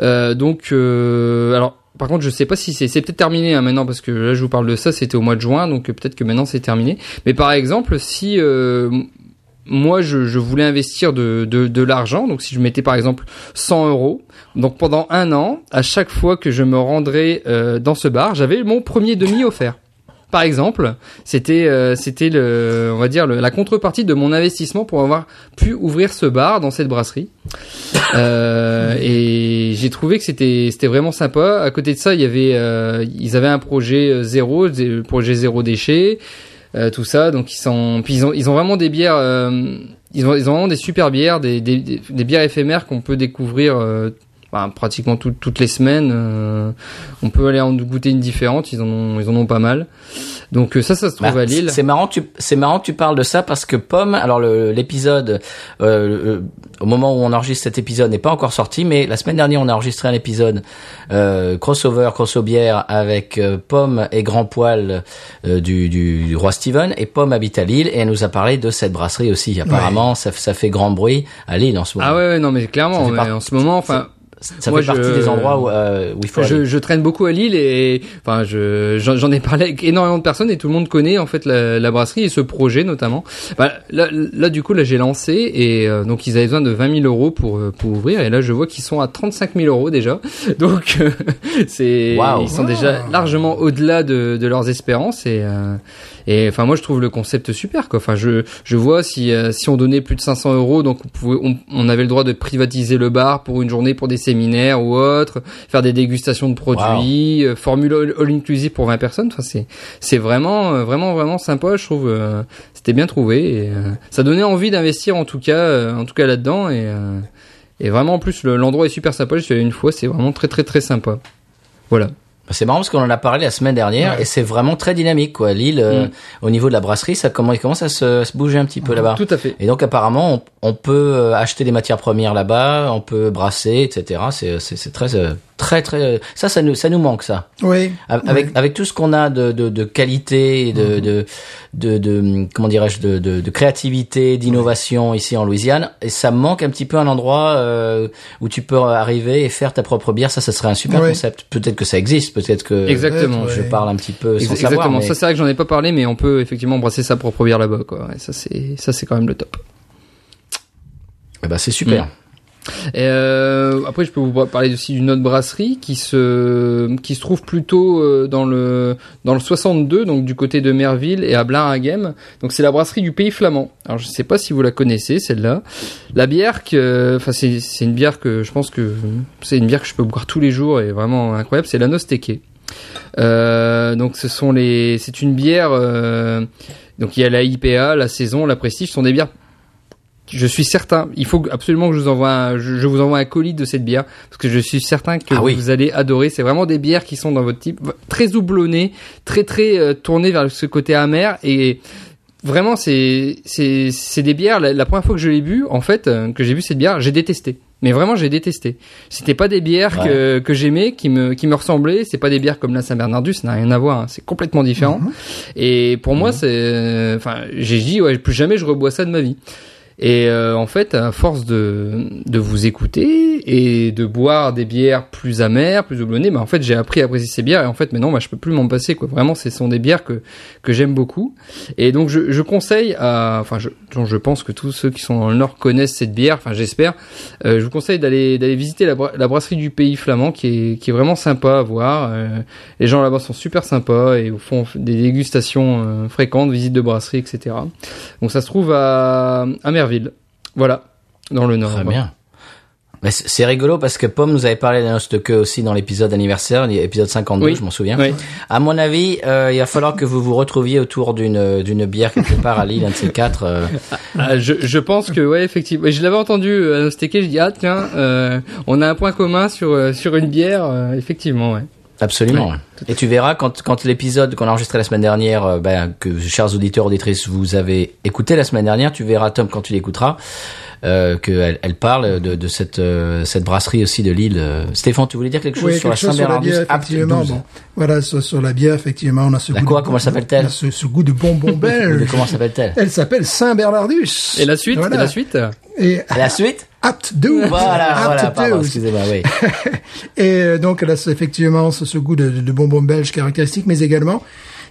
Euh, donc euh, alors par contre, je sais pas si c'est c'est peut-être terminé hein, maintenant parce que là je vous parle de ça, c'était au mois de juin, donc euh, peut-être que maintenant c'est terminé. Mais par exemple, si euh, moi je, je voulais investir de, de, de l'argent, donc si je mettais par exemple 100 euros, donc pendant un an, à chaque fois que je me rendrais euh, dans ce bar, j'avais mon premier demi offert. Par exemple, c'était euh, c'était le on va dire le- la contrepartie de mon investissement pour avoir pu ouvrir ce bar dans cette brasserie. Euh, et j'ai trouvé que c'était c'était vraiment sympa. À côté de ça, il y avait euh, ils avaient un projet euh, zéro, projet zéro déchet, euh, tout ça. Donc ils sont puis ils ont ils ont vraiment des bières euh, ils ont ils ont vraiment des super bières, des des, des, bières éphémères qu'on peut découvrir euh, bah, pratiquement tout- toutes les semaines. euh, on peut aller en goûter une différente. Ils en ont ils en ont pas mal. Donc euh, ça ça se trouve Bah, à Lille. C'est marrant, tu, c'est marrant que tu parles de ça parce que Pomme, alors le- l'épisode, euh, le- au moment où on enregistre cet épisode n'est pas encore sorti, mais la semaine dernière on a enregistré un épisode euh, crossover, crossobière avec euh, Pomme et Grand Poil euh, du, du, du roi Steven et Pomme habite à Lille et elle nous a parlé de cette brasserie aussi. Apparemment, ça, ça fait grand bruit à Lille en ce moment. Ah ouais, ouais non mais clairement mais en ce moment enfin ça moi, fait partie je- des endroits où, euh, où il faut je, aller. je traîne beaucoup à Lille et enfin je j'en ai parlé avec énormément de personnes et tout le monde connaît en fait la, la brasserie et ce projet notamment. Bah, là, là du coup là j'ai lancé et euh, donc ils avaient besoin de 20 000 euros pour euh, pour ouvrir et là je vois qu'ils sont à 35 000 euros déjà donc euh, c'est ils sont déjà largement au-delà de, de leurs espérances et euh, et enfin moi je trouve le concept super quoi. Enfin je je vois si euh, si on donnait plus de 500 euros donc on pouvait on, on avait le droit de privatiser le bar pour une journée pour des séminaires ou autre, faire des dégustations de produits, euh, formule all, all inclusive pour 20 personnes. Enfin c'est c'est vraiment euh, vraiment vraiment sympa. Je trouve euh, c'était bien trouvé et euh, ça donnait envie d'investir en tout cas euh, en tout cas là-dedans et euh, et vraiment en plus le- l'endroit est super sympa. Je suis allé une fois, c'est vraiment très très très sympa. Voilà. C'est marrant parce qu'on en a parlé la semaine dernière et c'est vraiment très dynamique quoi. Lille, euh, Mm. au niveau de la brasserie, ça commence, il commence à se, se bouger un petit peu là-bas. Tout à fait. Et donc apparemment, on, on peut euh, acheter des matières premières là-bas, on peut brasser, etc. C'est très euh, très très ça ça nous ça nous manque ça. Oui. Avec avec tout ce qu'on a de de, de qualité, et de, de de de comment dirais-je de, de de créativité, d'innovation ici en Louisiane, et ça manque un petit peu un endroit euh, où tu peux arriver et faire ta propre bière. Ça, ça serait un super concept. Peut-être que ça existe, peut-être que Exactement. je parle un petit peu sans Exactement. savoir. mais- Ça c'est vrai que j'en ai pas parlé, mais on peut effectivement brasser sa propre bière là-bas, quoi. Et ça c'est ça c'est quand même le top. Eh ben, c'est super. Euh, après, je peux vous parler aussi d'une autre brasserie qui se qui se trouve plutôt euh, dans le dans le 62, donc du côté de Merville et à Blaringhem. Donc c'est la brasserie du Pays Flamand. Alors je sais pas si vous la connaissez celle-là. La bière que, enfin c'est c'est une bière que je pense que c'est une bière que je peux boire tous les jours et vraiment incroyable. C'est la Nosteke. Euh, donc ce sont les, c'est une bière. euh, donc il y a la IPA, la saison, la prestige, ce sont des bières je suis certain, il faut absolument que je vous envoie, un, je, je vous envoie un colis de cette bière parce que je suis certain que Ah oui. vous allez adorer. C'est vraiment des bières qui sont dans votre type, très houblonnées, très très euh, tournées vers ce côté amer et vraiment c'est c'est c'est des bières. La, la première fois que je l'ai bu, en fait, euh, que j'ai bu cette bière, j'ai détesté. Mais vraiment, j'ai détesté. C'était pas des bières que, que j'aimais, qui me, qui me ressemblaient. C'est pas des bières comme la Saint-Bernardus, ça n'a rien à voir. hein. C'est complètement différent. Et pour moi, c'est, enfin, j'ai dit, ouais, plus jamais je rebois ça de ma vie. Et euh, en fait, à force de, de vous écouter et de boire des bières plus amères, plus houblonnées, bah en fait, j'ai appris à apprécier ces bières. Et en fait, maintenant, bah, je peux plus m'en passer. Quoi. Vraiment, ce sont des bières que que j'aime beaucoup. Et donc, je, je conseille à, enfin, je, je pense que tous ceux qui sont dans le Nord connaissent cette bière. Enfin, j'espère. Euh, je vous conseille d'aller d'aller visiter la, la brasserie du Pays Flamand, qui est qui est vraiment sympa à voir. Euh, les gens là-bas sont super sympas et font des dégustations euh, fréquentes, visites de brasserie, etc. Donc ça se trouve à, à Merville. Voilà, dans le Nord. Très bien. Mais c'est rigolo parce que Pomme nous avait parlé d'un host aussi dans l'épisode anniversaire, l'épisode 52, Oui. je m'en souviens. Oui. À mon avis, euh, il va falloir que vous vous retrouviez autour d'une d'une bière quelque part à Lille, un de ces quatre. euh. Ah, je, je pense que ouais effectivement. Je l'avais entendu euh, à Nosteke, je dis ah tiens, euh, on a un point commun sur sur une bière. effectivement, ouais. Absolument. Et tu verras quand, quand l'épisode qu'on a enregistré la semaine dernière, euh, ben, que chers auditeurs auditrices vous avez écouté la semaine dernière, tu verras Tom quand tu l'écouteras. Euh, qu'elle elle parle de, de cette euh, cette brasserie aussi de Lille. Stéphane, tu voulais dire quelque chose Oui, sur la chose sur la Saint-Bernardus bière, effectivement. 12. Bon, voilà, sur, sur la bière, effectivement, on a ce La goût. quoi, de- comment s'appelle-t-elle? ce, ce goût de bonbon belge. Comment s'appelle-t-elle? Elle s'appelle Saint-Bernardus. Et la suite, Voilà. et la suite? Et La suite? Apt 12. Voilà, Apt voilà, pardon, 12. excusez-moi, oui. Et euh, donc, elle a effectivement ce, ce goût de, de bonbon belge caractéristique, mais également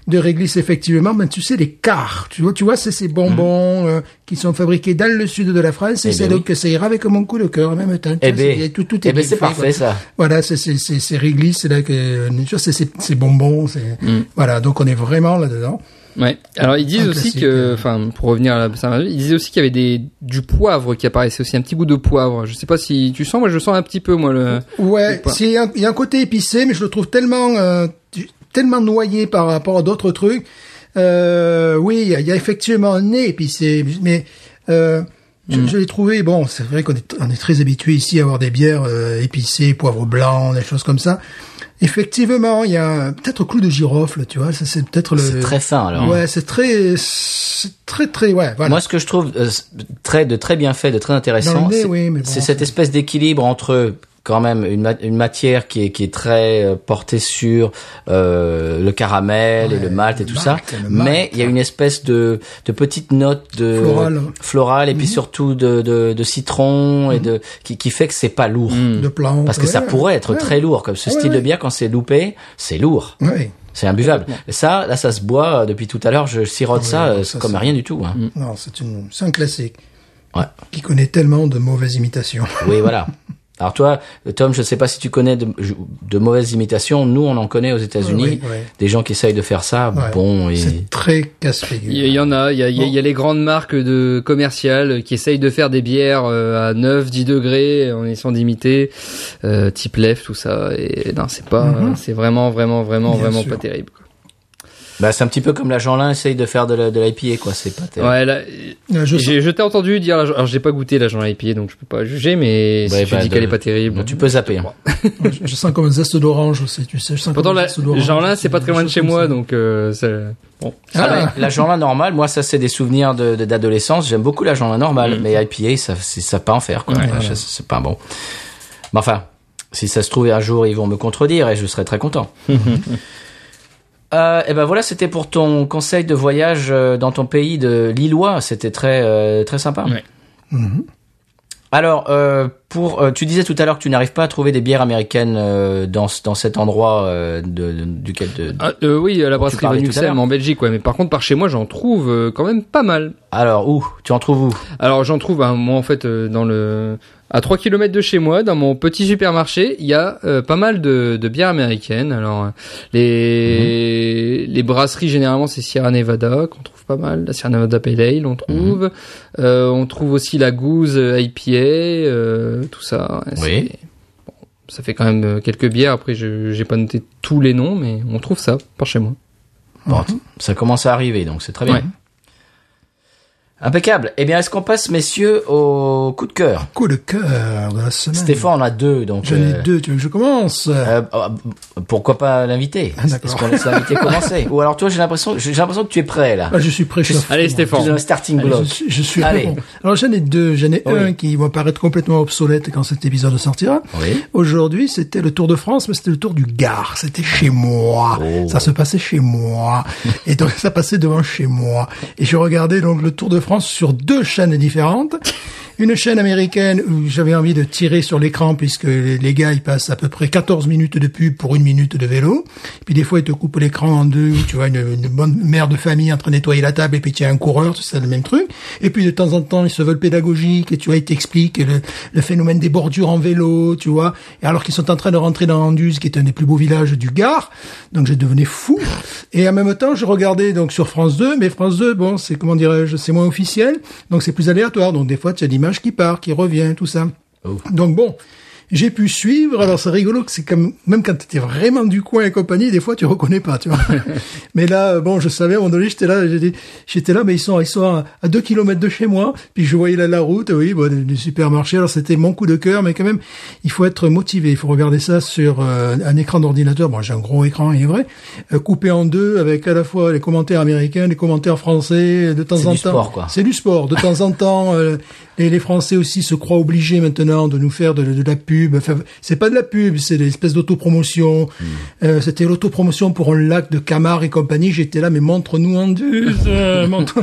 de réglisse, effectivement, ben, tu sais, les quarts. Tu vois, tu vois, c'est ces bonbons euh, qui sont fabriqués dans le sud de la France, et Eh c'est ben donc que ça ira avec mon coup de cœur en même temps. Tu Eh ben, tout, tout est eh ben, bien c'est fait, parfait, ça. Voilà, c'est c'est c'est c'est réglisse, c'est là que euh, tu vois, c'est c'est c'est bonbons, c'est Mm. voilà, donc on est vraiment là dedans. Ouais. Alors ils disent aussi que, euh. enfin, pour revenir à la ils disaient aussi qu'il y avait des du poivre qui apparaissait aussi, un petit goût de poivre. Je sais pas si tu sens, moi je sens un petit peu moi le. Ouais, il y a un côté épicé, mais je le trouve tellement euh, tellement noyé par rapport à d'autres trucs. Euh, oui, il y a, il y a effectivement un nez épicé, mais euh, je, Mm. je l'ai trouvé. Bon, c'est vrai qu'on est on est très habitué ici à avoir des bières euh, épicées, poivre blanc, des choses comme ça. Effectivement, il y a un- peut-être clou de girofle, tu vois. Ça c'est peut-être le. C'est très fin, alors. Ouais, c'est très, très très ouais. Voilà. Moi, ce que je trouve euh, très de très bien fait, de très intéressant, c'est oui, bon, cette espèce d'équilibre entre quand même une, ma- une matière qui est qui est très euh, portée sur euh, le caramel et le malt et tout malt, ça, mais il y a une espèce de de petite note de Florale. florale et puis Mhm. surtout de de, de citron et de qui qui fait que c'est pas lourd. de plante. Parce que ça pourrait être ouais. très lourd, comme ce Ouais, style de bière quand c'est loupé, c'est lourd. Ouais. C'est imbuvable. Et ça, là, ça se boit euh, depuis tout à l'heure. Je sirote ça, non, euh, ça, comme rien du tout. Hein. Non, c'est une, c'est un classique. Ouais. Qui connaît tellement de mauvaises imitations. Oui, voilà. Alors toi, Tom, je ne sais pas si tu connais de, de mauvaises imitations. Nous, on en connaît aux États-Unis. Oui, oui. Des gens qui essayent de faire ça. Ouais. Bon, et C'est très casse-figure. Il y, il y en a, il y a, il y a- il y a les grandes marques de commerciales qui essayent de faire des bières euh, à 9, 10 degrés en essayant d'imiter, euh, type lèvre, tout ça. Et non, c'est pas, Mhm. c'est vraiment, vraiment, vraiment, Bien vraiment sûr. pas terrible. quoi. Bah, c'est un petit peu comme la Jeanlin essaye de faire de la- de l'IPA, quoi. C'est pas terrible. Ouais, là, Euh, je j'ai, je t'ai entendu dire, la, alors j'ai pas goûté la Jean IPA, donc je peux pas juger, mais Ouais, si tu bah, dis de- qu'elle est pas terrible. Tu peux zapper. hein. je, je sens comme un zeste d'orange aussi, tu sais. Je sens Pourtant, comme un la, zeste d'orange Jeanlin, c'est pas très loin de chez moi, ça. donc euh, c'est bon. Ah, Ah. la Jeanlin normale, moi, ça, c'est des souvenirs de, de- d'adolescence. J'aime beaucoup la Jeanlin normale, mais IPA, ça, c'est, ça peut en faire, quoi. Ouais, Enfin, ouais. je- c'est pas bon. Mais enfin, si ça se trouve, un jour, ils vont me contredire et je serai très content. Euh, et ben voilà, c'était pour ton conseil de voyage euh, dans ton pays de Lillois. C'était très euh, très sympa. Ouais. Mhm. Alors, euh, pour, euh, tu disais tout à l'heure que tu n'arrives pas à trouver des bières américaines euh, dans dans cet endroit euh, de, de- duquel de. Ah, euh, oui, à la brasserie Van. Nuxem en Belgique, ouais. Mais par contre, par chez moi, j'en trouve euh, quand même pas mal. Alors où? Tu en trouves où? Alors j'en trouve un moi en fait euh, dans le à 3 km de chez moi dans mon petit supermarché il y a euh, pas mal de, de bières américaines. Alors euh, les les brasseries généralement c'est Sierra Nevada qu'on trouve pas mal. La Sierra Nevada Pale Ale on trouve. Euh, on trouve aussi la Goose IPA euh, tout ça. Oui. bon, ça fait quand même euh, quelques bières. Après je j'ai pas noté tous les noms mais on trouve ça par chez moi. Bon, Ça commence à arriver, donc c'est très bien. Ouais. Impeccable. Eh bien, est-ce qu'on passe, messieurs, au coup de cœur Coup de cœur de la semaine. Stéphane en a deux, donc. J'en ai euh, deux, tu veux que je commence euh, euh, pourquoi pas l'inviter? Ah, d'accord. Est-ce qu'on laisse l'invité commencer? Ou alors toi, j'ai l'impression, j'ai l'impression que tu es prêt là. Ah, Je suis prêt, je suis Allez, moi. Tu es Stéphane. dans le starting Allez, block. je suis, je suis Allez. fond. Alors j'en ai deux. J'en ai Oui. un qui va paraître complètement obsolète quand cet épisode sortira. Oui. Aujourd'hui, c'était le Tour de France, mais c'était le Tour du Gard. C'était chez moi. Oh. Ça se passait chez moi. Et donc ça passait devant chez moi. Et je regardais donc le Tour de France sur deux chaînes différentes. Une chaîne américaine où j'avais envie de tirer sur l'écran puisque les gars ils passent à peu près 14 minutes de pub pour une minute de vélo. Puis des fois ils te coupent l'écran en deux tu vois une, bonne mère de famille en train de nettoyer la table et puis tu as un coureur, c'est le même truc. Et puis de temps en temps ils se veulent pédagogiques et tu vois ils t'expliquent le, le phénomène des bordures en vélo, tu vois. Et alors qu'ils sont en train de rentrer dans Anduze qui est un des plus beaux villages du Gard. Donc je devenais fou. Et en même temps je regardais donc sur France 2, mais France 2 bon c'est comment dirais-je, c'est moins officiel, donc c'est plus aléatoire. Donc des fois tu as qui part, qui revient, tout ça. Donc bon, j'ai pu suivre. Alors c'est rigolo que c'est comme même quand t'étais vraiment du coin et compagnie, des fois tu reconnais pas, tu vois. mais là, bon, je savais à un moment donné, j'étais là, j'étais là, mais ils sont ils sont à, à deux kilomètres de chez moi. Puis je voyais là la route, oui, bon, du supermarché. Alors c'était mon coup de cœur, mais quand même, il faut être motivé. Il faut regarder ça sur euh, un écran d'ordinateur. Bon, j'ai un gros écran, il est vrai, euh, coupé en deux avec à la fois les commentaires américains, les commentaires français, de temps C'est en du temps. sport, quoi. C'est du sport. De temps en temps, euh, les, les Français aussi se croient obligés maintenant de nous faire de, de la pub. Enfin, c'est pas de la pub, c'est des espèces d'autopromotion. Hmm. Euh, C'était l'autopromotion pour un lac de Camargue et compagnie. J'étais là, mais montre-nous en euh, montre.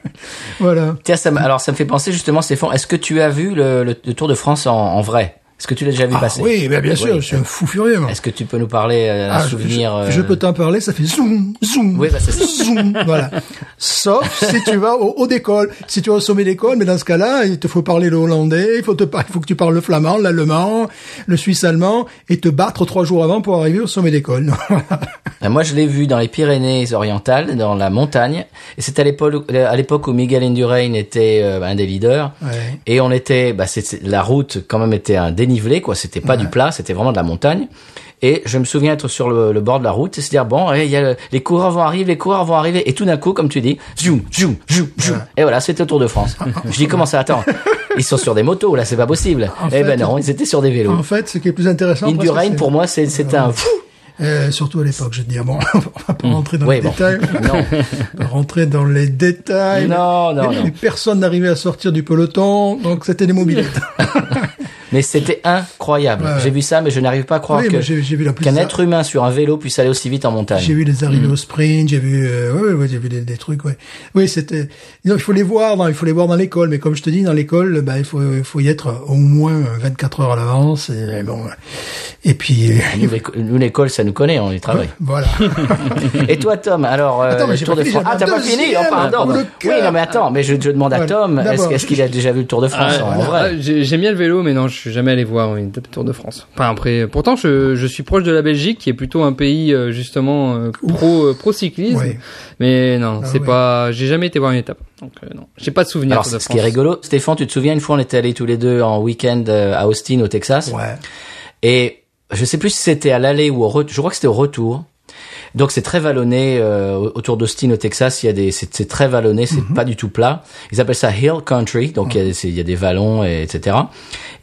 voilà. Tiens, ça alors ça me fait penser justement, Stéphane, est-ce que tu as vu le, le- le Tour de France en, en vrai? Est-ce que tu l'as déjà vu Ah, passer oui, bien sûr, Oui. je suis un fou furieux. Est-ce que tu peux nous parler euh, d'un Ah, souvenir je, je euh, peux t'en parler, ça fait zoom, zoom. Oui, bah, zoom, voilà. Sauf si tu vas au haut d'école. Si tu vas au sommet d'école, mais dans ce cas-là, il te faut parler le hollandais, il faut te par- il faut que tu parles le flamand, l'allemand, le suisse allemand, et te battre trois jours avant pour arriver au sommet d'école. Euh, Moi, je l'ai vu dans les Pyrénées-Orientales, dans la montagne. Et c'était à l'époque, à l'époque où Miguel Indurain était euh, un des leaders. Ouais. Et on était, bah, la route quand même était un dénivelé, quoi. C'était pas du plat, c'était vraiment de la montagne. Et je me souviens être sur le, le bord de la route et se dire bon, eh, il y a le- les coureurs vont arriver, les coureurs vont arriver. Et tout d'un coup, comme tu dis, zoom, zoom, zoom, zoom. Et voilà, c'était le Tour de France. je dis comment ça attends Ils sont sur des motos là, c'est pas possible. En eh fait- ben non, ils étaient sur des vélos. en fait, ce qui est plus intéressant. Indurain, pour moi, c'est c'est un. fou. Euh, surtout à l'époque, je veux dire. Bon, on va pas rentrer dans Oui, les bon. détails. Non. Rentrer dans les détails. Non, non, mais, non. personne n'arrivait à sortir du peloton, donc c'était des mobilettes. Mais c'était incroyable. Ouais. J'ai vu ça, mais je n'arrive pas à croire Oui, que moi, j'ai j'ai vu la plus qu'un être humain sur un vélo puisse aller aussi vite en montagne. J'ai vu les arrivées Mm. au sprint, j'ai vu, euh, ouais, ouais, ouais, j'ai vu des, des trucs, ouais. Oui, c'était, il faut les voir, dans, il faut les voir dans l'école, mais comme je te dis, dans l'école, bah, il faut, il faut y être au moins 24 heures à l'avance, et bon, et puis, euh, Nous, l'éco- nous, l'école, ça nous connaît, on y travaille. voilà. Et toi, Tom, alors, euh, Attends, mais le Tour de fini, France. Ah, t'as pas fini Oh, pardon. Oui, non, mais attends, mais je, je demande à. Tom, est-ce qu'il a déjà vu le Tour de France Ah, en vrai Ah, j'ai- J'aime bien le vélo, mais non, je suis jamais allé voir une étape Tour de France. Enfin après, pourtant je, je suis proche de la Belgique, qui est plutôt un pays euh, justement euh, pro euh, pro cyclisme. Ouais. Mais non, Ah c'est ouais. pas. J'ai jamais été voir une étape, donc euh, non, j'ai pas de souvenir. Alors, de ce qui est rigolo, Stéphane, tu te souviens, une fois, on était allés tous les deux en week-end à Austin, au Texas. Ouais. Et je sais plus si c'était à l'aller ou au retour. Je crois que c'était au retour. Donc c'est très vallonné euh, autour d'Austin au Texas. Il y a des, c'est, très vallonné, c'est Mhm. pas du tout plat. Ils appellent ça hill country. Donc il, y a, c'est- il y a des vallons, et, etc.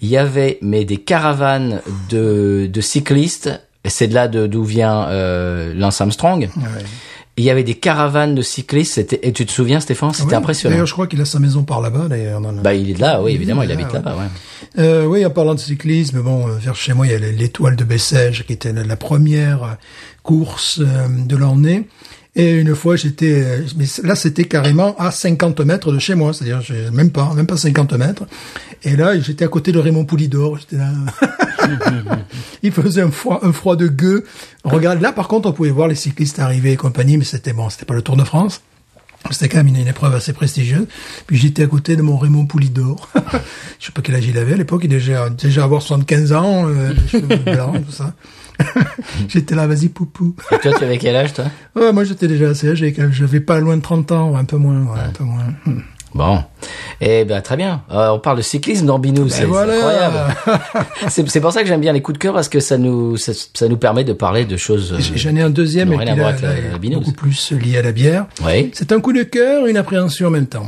Il y avait mais des caravanes de, de cyclistes. C'est de là de, d'où vient euh, Lance Armstrong. Ouais. Il y avait des caravanes de cyclistes. Et tu te souviens, Stéphane, c'était Oui. impressionnant. D'ailleurs, je crois qu'il a sa maison par là-bas, d'ailleurs. Bah il est là, oui, évidemment, il là, habite là-bas. Ouais. Euh, oui, en parlant de cyclisme, bon, euh, vers chez moi, il y a l'étoile de Bessèges, qui était la, la première euh, course euh, de l'année. Et une fois, j'étais, mais là, c'était carrément à 50 mètres de chez moi, c'est-à-dire même pas, même pas 50 mètres. Et là, j'étais à côté de Raymond Poulidor. J'étais là. il faisait un froid, un froid de gueux. Regarde, là, par contre, on pouvait voir les cyclistes arriver et compagnie, mais c'était bon, c'était pas le Tour de France. C'était quand même une, une épreuve assez prestigieuse. Puis j'étais à côté de mon Raymond Poulidor. je sais pas quel âge il avait à l'époque. Il devait déjà, déjà avoir 75 ans, euh, les cheveux blancs, tout ça. j'étais là, vas-y, poupou. Et toi, tu avais quel âge, toi? Ouais, moi j'étais déjà assez âgé. J'avais pas loin de 30 ans, un peu moins, ouais, un peu moins. Hmm. Bon, eh ben très bien. Euh, on parle de cyclisme dans c'est c'est Ben voilà. incroyable. c'est c'est pour ça que j'aime bien les coups de cœur parce que ça nous ça, ça nous permet de parler de choses. euh, J'en ai un deuxième, qui et puis là, avec la- la beaucoup plus lié à la bière. Oui. C'est un coup de cœur, une appréhension en même temps.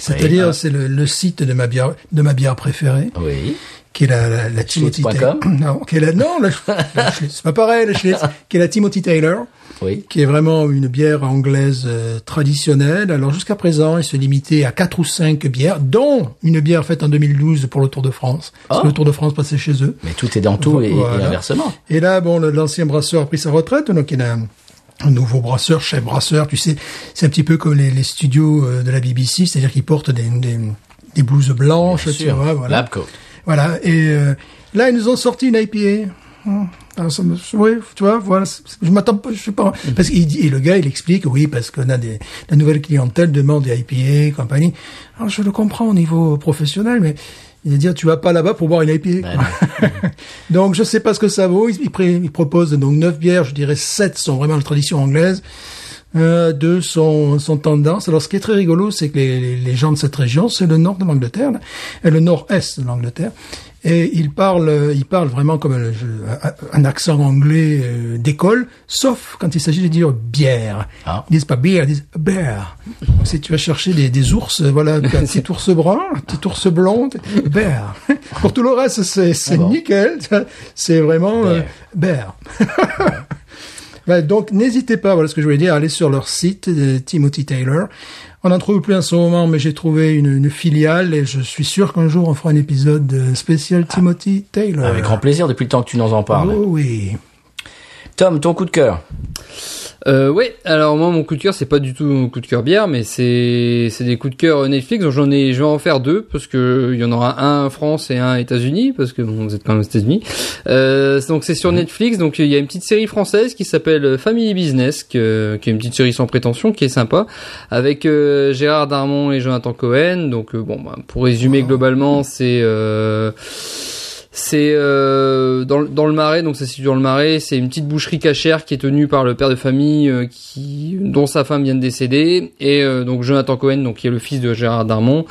C'est-à-dire, ah. c'est le, le site de ma bière, de ma bière préférée, Oui. Qui est la, la, la Timothy. Taylor. Non, qui est la, non, la, la c'est pas pareil, la Schlitz, qui est la Timothy Taylor, Oui. qui est vraiment une bière anglaise euh, traditionnelle. Alors, jusqu'à présent, il se limitait à quatre ou cinq bières, dont une bière faite en 2012 pour le Tour de France. Parce que Oh. le Tour de France passait chez eux. Mais tout est dans tout et, et Voilà. inversement. Et là, bon, l'ancien brasseur a pris sa retraite, donc il a un, nouveau brasseur, chef brasseur, tu sais, c'est un petit peu comme les, les studios euh, de la BBC, c'est-à-dire qu'ils portent des, des, des blouses blanches, Bien tu sûr. vois, voilà. Lab coat. Voilà, et euh, là, ils nous ont sorti une IPA. Alors, ça me- oui, tu vois, voilà, je m'attends pas, je sais pas. Parce qu'il dit, et le gars, il explique, oui, parce qu'on a des, la nouvelle clientèle demande des IPA, compagnie. Alors, je le comprends au niveau professionnel, mais il va dire, tu vas pas là-bas pour boire une IPA. quoi. donc, je sais pas ce que ça vaut. Il, il, il propose donc neuf bières, je dirais sept sont vraiment de tradition anglaise. Euh, deux sont, sont tendance. Alors, ce qui est très rigolo, c'est que les, les, gens de cette région, c'est le nord de l'Angleterre, et le nord-est de l'Angleterre, et ils parlent, euh, ils parlent vraiment comme un, un accent anglais euh, d'école, sauf quand il s'agit de dire bière. Ah. Ils disent pas bière, ils disent bear. Donc, si tu vas chercher des, des ours, euh, voilà, un petit ours brun, un petit ours blond, bear. Pour tout le reste, c'est c'est Ah bon. nickel. C'est vraiment euh, bear. Ouais, donc n'hésitez pas, voilà ce que je voulais dire, à aller sur leur site, euh, Timothy Taylor. On n'en trouve plus en ce moment, mais j'ai trouvé une, une filiale et je suis sûr qu'un jour on fera un épisode euh, spécial Timothy Taylor. Avec grand plaisir depuis le temps que tu nous en parles. Oh oui. Tom, ton coup de cœur. Euh, ouais, alors moi mon coup de cœur c'est pas du tout mon coup de cœur bière, mais c'est c'est des coups de cœur Netflix. Donc j'en ai, je vais en faire deux parce que il y en aura un en France et un États-Unis parce que bon vous êtes quand même aux États-Unis. Euh, donc c'est sur Netflix. Donc il y a une petite série française qui s'appelle Family Business, que- qui est une petite série sans prétention, qui est sympa, avec euh, Gérard Darmon et Jonathan Cohen. Donc euh, bon, bah, pour résumer globalement, c'est euh, c'est euh, dans, le- dans le Marais, donc ça se situe dans le Marais. C'est une petite boucherie cachère qui est tenue par le père de famille, euh, qui dont sa femme vient de décéder, et euh, donc Jonathan Cohen, donc qui est le fils de Gérard Darmon,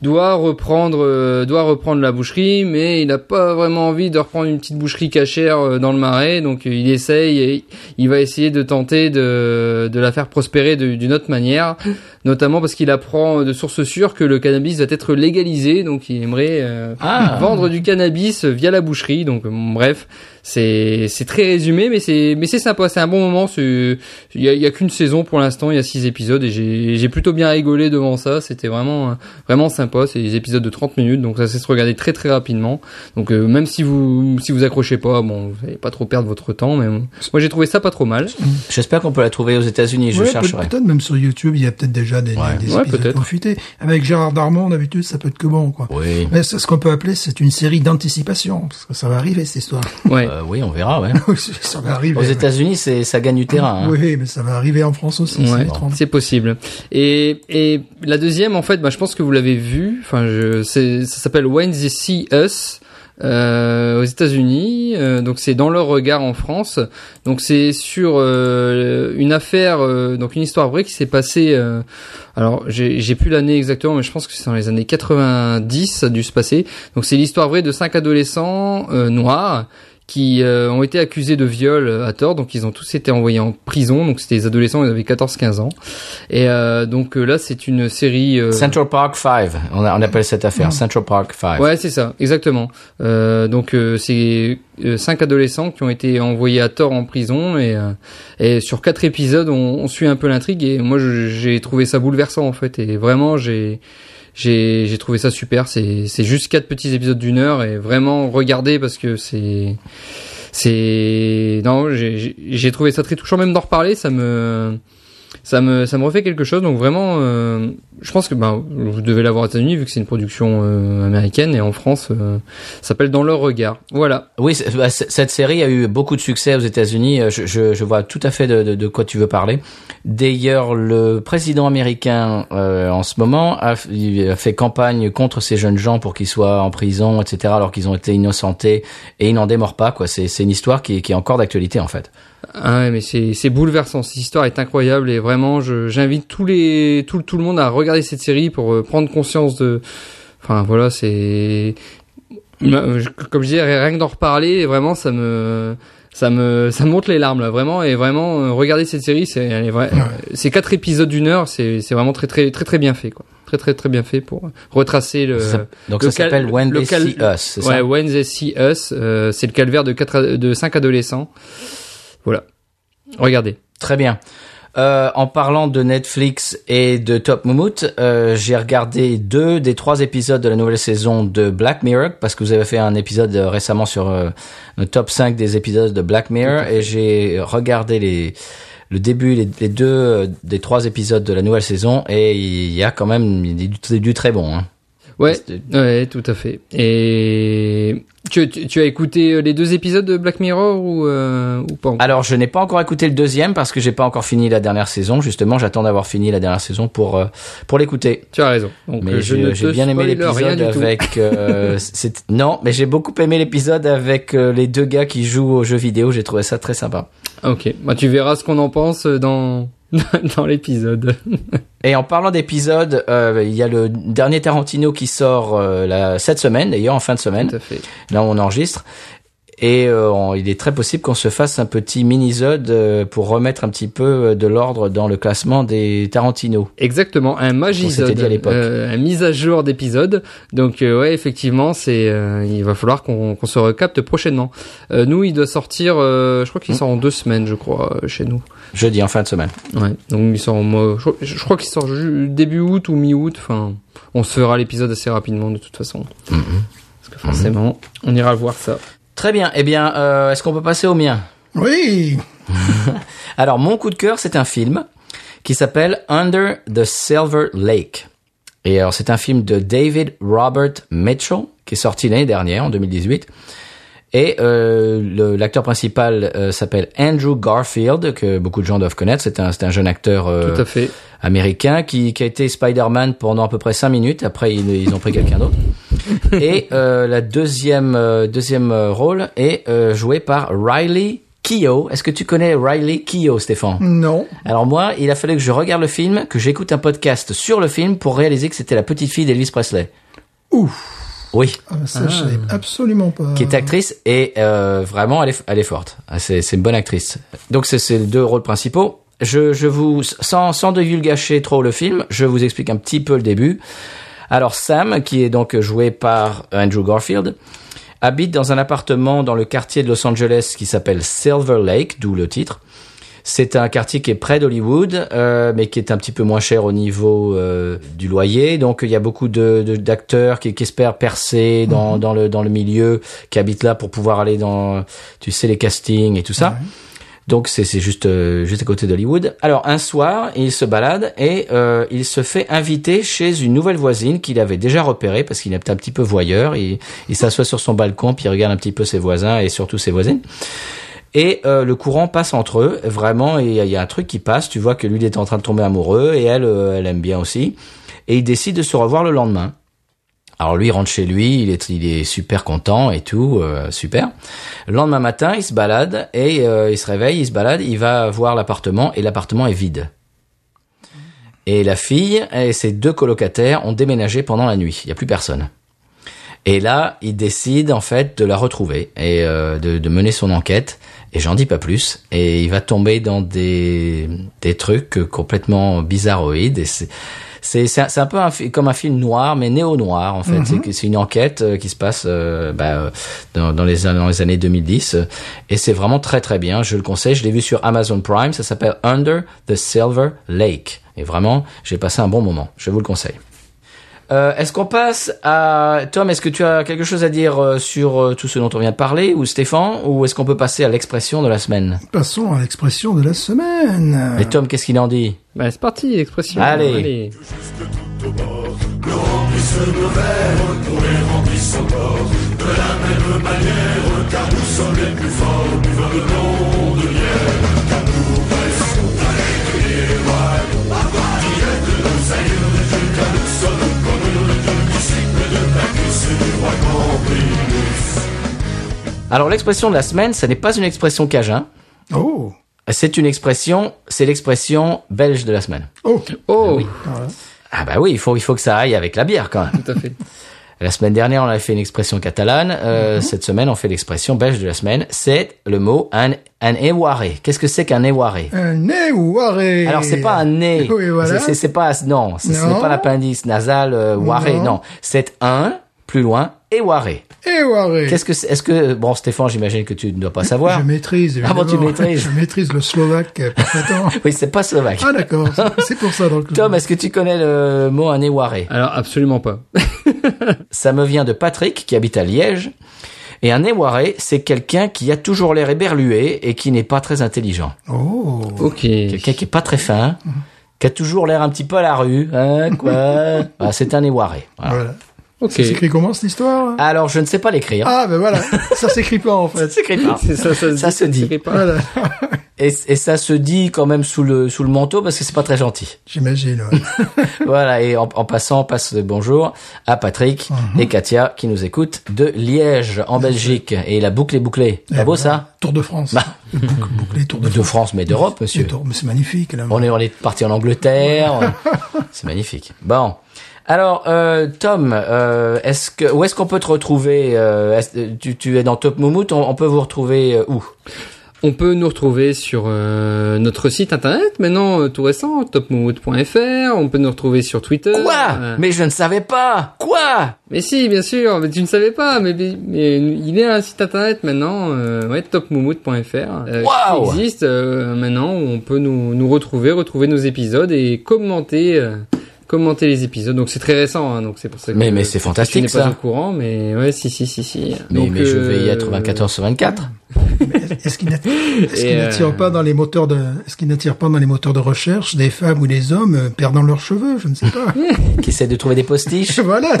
doit reprendre euh, doit reprendre la boucherie, mais il n'a pas vraiment envie de reprendre une petite boucherie cachère euh, dans le Marais, donc euh, il essaye et il va essayer de tenter de de la faire prospérer d'une autre manière, notamment parce qu'il apprend de sources sûres que le cannabis va être légalisé, donc il aimerait euh, Ah. vendre du cannabis via la boucherie. Donc bon, bref, c'est c'est très résumé, mais c'est mais c'est sympa, c'est un bon moment. c'est- Il y a, il y a qu'une saison pour l'instant, il y a six épisodes et j'ai j'ai plutôt bien rigolé devant ça. C'était vraiment vraiment sympa. C'est des épisodes de 30 minutes, donc ça sait se regarder très très rapidement. Donc euh, même si vous si vous accrochez pas, bon, vous allez pas trop perdre votre temps. Mais bon, moi j'ai trouvé ça pas trop mal. J'espère qu'on peut la trouver aux États-Unis. Je Ouais, chercherai. Peut-être même sur YouTube, il y a peut-être déjà des, Ouais. des, Ouais, épisodes peut-être. confités. Avec Gérard Darmon, d'habitude, ça peut être que bon, quoi. Oui. Mais c'est ce qu'on peut appeler, c'est une série d'anticipation, parce que ça va arriver, cette histoire. Ouais. Euh, oui, on verra. Ouais. ça va arriver. Aux. États-Unis, c'est ça gagne du terrain. hein. Oui, mais ça va arriver en France aussi, c'est Ouais, étrange. c'est possible. Et, et la deuxième, en fait, bah, je pense que vous l'avez vu. Enfin, je, c'est, ça s'appelle When They See Us. Euh, aux États-Unis, Euh, donc c'est dans leur regard en France. Donc c'est sur euh, une affaire, euh, donc une histoire vraie qui s'est passée. euh, alors j'ai, j'ai plus l'année exactement, mais je pense que c'est dans les années 90, ça a dû se passer. Donc c'est l'histoire vraie de cinq adolescents euh, noirs qui euh, ont été accusés de viol euh, à tort, donc ils ont tous été envoyés en prison, donc c'était des adolescents, ils avaient 14-15 ans. Et euh, donc euh, là c'est une série... euh, Central Park 5. On, a- on appelle cette affaire Central Park 5. Ouais, c'est ça, exactement. Euh, donc euh, c'est cinq adolescents qui ont été envoyés à tort en prison et, euh, et sur quatre épisodes on, on suit un peu l'intrigue et moi j'ai trouvé ça bouleversant en fait et vraiment j'ai j'ai trouvé ça super. C'est juste quatre petits épisodes d'une heure et vraiment regardez parce que c'est c'est non j'ai trouvé ça très touchant même d'en reparler ça me ça me ça me refait quelque chose donc vraiment euh, je pense que ben vous devez l'avoir aux États-Unis vu que c'est une production euh, américaine et en France euh, ça s'appelle dans leur regard voilà Oui, bah, cette série a eu beaucoup de succès aux États-Unis. Euh, Je, je, je vois tout à fait de, de, de quoi tu veux parler. D'ailleurs, le président américain euh, en ce moment a, il a fait campagne contre ces jeunes gens pour qu'ils soient en prison, etc. Alors qu'ils ont été innocentés et ils n'en démordent pas. Quoi, c'est c'est une histoire qui, qui est encore d'actualité en fait. Ah ouais, mais c'est c'est bouleversant cette histoire est incroyable et vraiment je j'invite tous les tout tout le monde à regarder cette série pour euh, prendre conscience de enfin voilà c'est comme je disais rien que d'en reparler vraiment ça me ça me ça me monte les larmes là vraiment et vraiment euh, regarder cette série c'est elle est vrai- c'est quatre épisodes d'une heure c'est c'est vraiment très très très très bien fait quoi très très très bien fait pour retracer le. Ça- donc le ça s'appelle When They See Us, Ouais, ça? When They See Us, euh, c'est le calvaire de quatre, de cinq adolescents. Voilà. Regardez. Très bien. Euh, en parlant de Netflix et de Top Moumout, euh, j'ai regardé deux des trois épisodes de la nouvelle saison de Black Mirror parce que vous avez fait un épisode euh, récemment sur euh, le top 5 des épisodes de Black Mirror et j'ai regardé les le début, les, les deux des trois épisodes de la nouvelle saison et il y a quand même du, du- très bon. Hein. Ouais, ouais, tout à fait. Et tu, tu, tu as écouté euh, les deux épisodes de Black Mirror ou, euh, ou pas encore? Alors, je n'ai pas encore écouté le deuxième parce que j'ai pas encore fini la dernière saison. Justement, j'attends d'avoir fini la dernière saison pour euh, pour l'écouter. Tu as raison. Donc, Mais euh, j'ai bien aimé l'épisode avec. euh, non, mais j'ai beaucoup aimé l'épisode avec euh, les deux gars qui jouent aux jeux vidéo. J'ai trouvé ça très sympa. Ok, bah tu verras ce qu'on en pense dans dans l'épisode. Et en parlant d'épisodes, euh, il y a le dernier Tarantino qui sort euh, la, cette semaine, d'ailleurs en fin de semaine. Tout à fait. Là, on enregistre. Et euh, on- il est très possible qu'on se fasse un petit mini-zode euh, pour remettre un petit peu euh, de l'ordre dans le classement des Tarantino. Exactement, un magisode, dit à l'époque. euh, un mise à jour d'épisode. Donc euh, ouais, effectivement, c'est euh, il va falloir qu'on qu'on se recapte prochainement. Euh, nous, il doit sortir, euh, je crois Hmm. qu'il sort en deux semaines, je crois, chez nous. Jeudi en fin de semaine. Ouais. Donc il sort en je, crois- je crois qu'il sort début août ou mi-août. Enfin, on se fera l'épisode assez rapidement de toute façon. Parce que forcément, on ira voir ça. Très bien. Eh bien, euh, est-ce qu'on peut passer au mien? Oui. Alors, mon coup de cœur, c'est un film qui s'appelle Under the Silver Lake. Et alors, c'est un film de David Robert Mitchell qui est sorti l'année dernière, en 2018. Et euh, le- l'acteur principal euh, s'appelle Andrew Garfield, que beaucoup de gens doivent connaître. C'est un, c'est un jeune acteur euh, Tout à fait. américain qui, qui a été Spider-Man pendant à peu près cinq minutes. Après, ils, ils ont pris quelqu'un d'autre. Et euh, la deuxième euh, deuxième euh, rôle est euh, joué par Riley Keough. Est-ce que tu connais Riley Keough, Stéphane? Non. Alors moi, il a fallu que je regarde le film, que j'écoute un podcast sur le film pour réaliser que c'était la petite fille d'Elvis Presley. Ouf. Oui, Ah, ça, je savais absolument pas. qui est actrice et euh, vraiment elle est, elle est forte. Ah, C'est, c'est une bonne actrice. Donc c'est, c'est les deux rôles principaux. Je, je vous, sans, sans divulgacher trop le film, je vous explique un petit peu le début. Alors Sam, qui est donc joué par Andrew Garfield, habite dans un appartement dans le quartier de Los Angeles qui s'appelle Silver Lake, d'où le titre. C'est un quartier qui est près d'Hollywood, euh, mais qui est un petit peu moins cher au niveau euh, du loyer. Donc il y a beaucoup de, d'acteurs qui, qui espèrent percer dans, dans le dans le milieu, qui habitent là pour pouvoir aller dans, tu sais, les castings et tout ça. Donc c'est c'est juste euh, juste à côté d'Hollywood. Alors un soir, il se balade et euh, il se fait inviter chez une nouvelle voisine qu'il avait déjà repérée parce qu'il est un petit peu voyeur. Il, il s'assoit sur son balcon puis il regarde un petit peu ses voisins et surtout ses voisines. Et euh, le courant passe entre eux, vraiment, il y, y a un truc qui passe, tu vois que lui il est en train de tomber amoureux, et elle, euh, elle aime bien aussi, et ils décident de se revoir le lendemain. Alors lui rentre chez lui, il est, il super content et tout, euh, super. Le lendemain matin, il se balade, et euh, il se réveille, il se balade, il va voir l'appartement, et l'appartement est vide. Et la fille et ses deux colocataires ont déménagé pendant la nuit, il n'y a plus personne. Et là, il décide en fait de la retrouver et euh, de mener son enquête. Et j'en dis pas plus. Et il va tomber dans des des trucs complètement bizarroïdes. Et c'est c'est c'est un, peu un comme un film noir, mais néo noir en fait. C'est que C'est une enquête euh, qui se passe euh, bah, euh, dans, dans les dans les années 2010. euh, Et c'est vraiment très très bien. Je le conseille. Je l'ai vu sur Amazon Prime. Ça s'appelle Under the Silver Lake. Et vraiment, j'ai passé un bon moment. Je vous le conseille. Euh, est-ce qu'on passe à Tom Est-ce que tu as quelque chose à dire euh, sur euh, tout ce dont on vient de parler, ou Stéphane, ou est-ce qu'on peut passer à l'expression de la semaine? Passons à l'expression de la semaine. Et Tom, qu'est-ce qu'il en dit? Bah, c'est parti, l'expression. Allez. Alors l'expression de la semaine, ce n'est pas une expression cajun, Oh. c'est une expression, c'est l'expression belge de la semaine. Oh. Oh, Ah bah oui, il faut, il faut que ça aille avec la bière quand même. tout à fait. La semaine dernière, on avait fait une expression catalane. Euh, Mhm. Cette semaine, on fait l'expression belge de la semaine. C'est le mot un, un éwaré. Qu'est-ce que c'est qu'un éwaré? Un nez ou waré Alors c'est pas un nez, Oui, voilà. c'est- pas non, ce ce Non. n'est pas l'appendice nasal euh, waré, Non. non, c'est un plus loin éwaré. Et waré. Qu'est-ce que c'est Est-ce que bon Stéphane, j'imagine que tu ne dois pas savoir. Je maîtrise. Ah bon, tu maîtrises. Je maîtrise le slovaque euh, parfaitement. Oui, c'est pas slovaque. ah d'accord, c'est- pour ça donc. Tom, est-ce que tu connais le mot un éwaré? Alors absolument pas. Ça me vient de Patrick qui habite à Liège. Et un éwaré, c'est quelqu'un qui a toujours l'air éberlué et qui n'est pas très intelligent. Oh. Ok. Quelqu'un qui est pas très fin, qui a toujours l'air un petit peu à la rue. Hein, quoi Ah, C'est un éwaré. Voilà. Voilà. Ok. Ça s'écrit comment cette histoire Alors, je ne sais pas l'écrire. Ah ben voilà, ça s'écrit pas en fait. s'écrit pas. Ça, ça, Ça se dit. pas- Voilà, Et, et ça se dit quand même sous le sous le manteau parce que c'est pas très gentil. j'imagine. ouais. Voilà. Et en, en passant, on passe le bonjour à Patrick et Katia qui nous écoutent de Liège en Belgique. Et la boucle est bouclée. Et Pas beau voilà. ça? Tour de France. Bah. Boucle- bouclé, Tour de, De France, mais d'Europe, monsieur. C'est magnifique là. On est on est parti en Angleterre. c'est magnifique. Bon. Alors, euh, Tom, euh, est-ce que où est-ce qu'on peut te retrouver euh, tu, tu es dans Top Moumout, on, on peut vous retrouver euh, où? On peut nous retrouver sur euh, notre site internet, maintenant euh, tout récent, topmood.fr. On peut nous retrouver sur Twitter. Quoi? Mais je ne savais pas. Quoi? Mais si, bien sûr, mais tu ne savais pas, mais, mais il est un site internet maintenant, euh, ouais, topmoumout.fr, Waouh qui existe euh, maintenant, où on peut nous, nous retrouver, retrouver nos épisodes et commenter, euh, commenter les épisodes. Donc c'est très récent, hein, donc c'est pour ça que Mais- mais c'est fantastique, ça. pas au courant, mais ouais, si, si, si, si. Mais, Donc, mais je vais y euh, être 24 heures sur 24. Est-ce qu'il n'attire euh, pas dans les moteurs de est-ce qu'il n'attire pas dans les moteurs de recherche des femmes ou des hommes euh, perdant leurs cheveux? Je ne sais pas. qui essaie de trouver des postiches. voilà,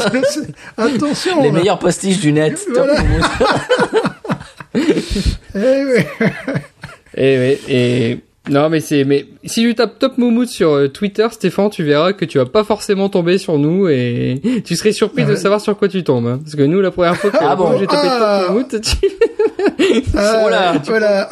attention. les là. meilleurs postiches du net. Voilà. Moumout. Eh oui. Et non, mais c'est mais si tu tapes Top Moumout sur euh, Twitter, Stéphane, tu verras que tu vas pas forcément tomber sur nous et tu serais surpris Ah de savoir sur quoi tu tombes. hein. Parce que nous, la première fois que Ah bon j'ai tapé Ah. Top Moumout, tu, Ah, Voilà. voilà.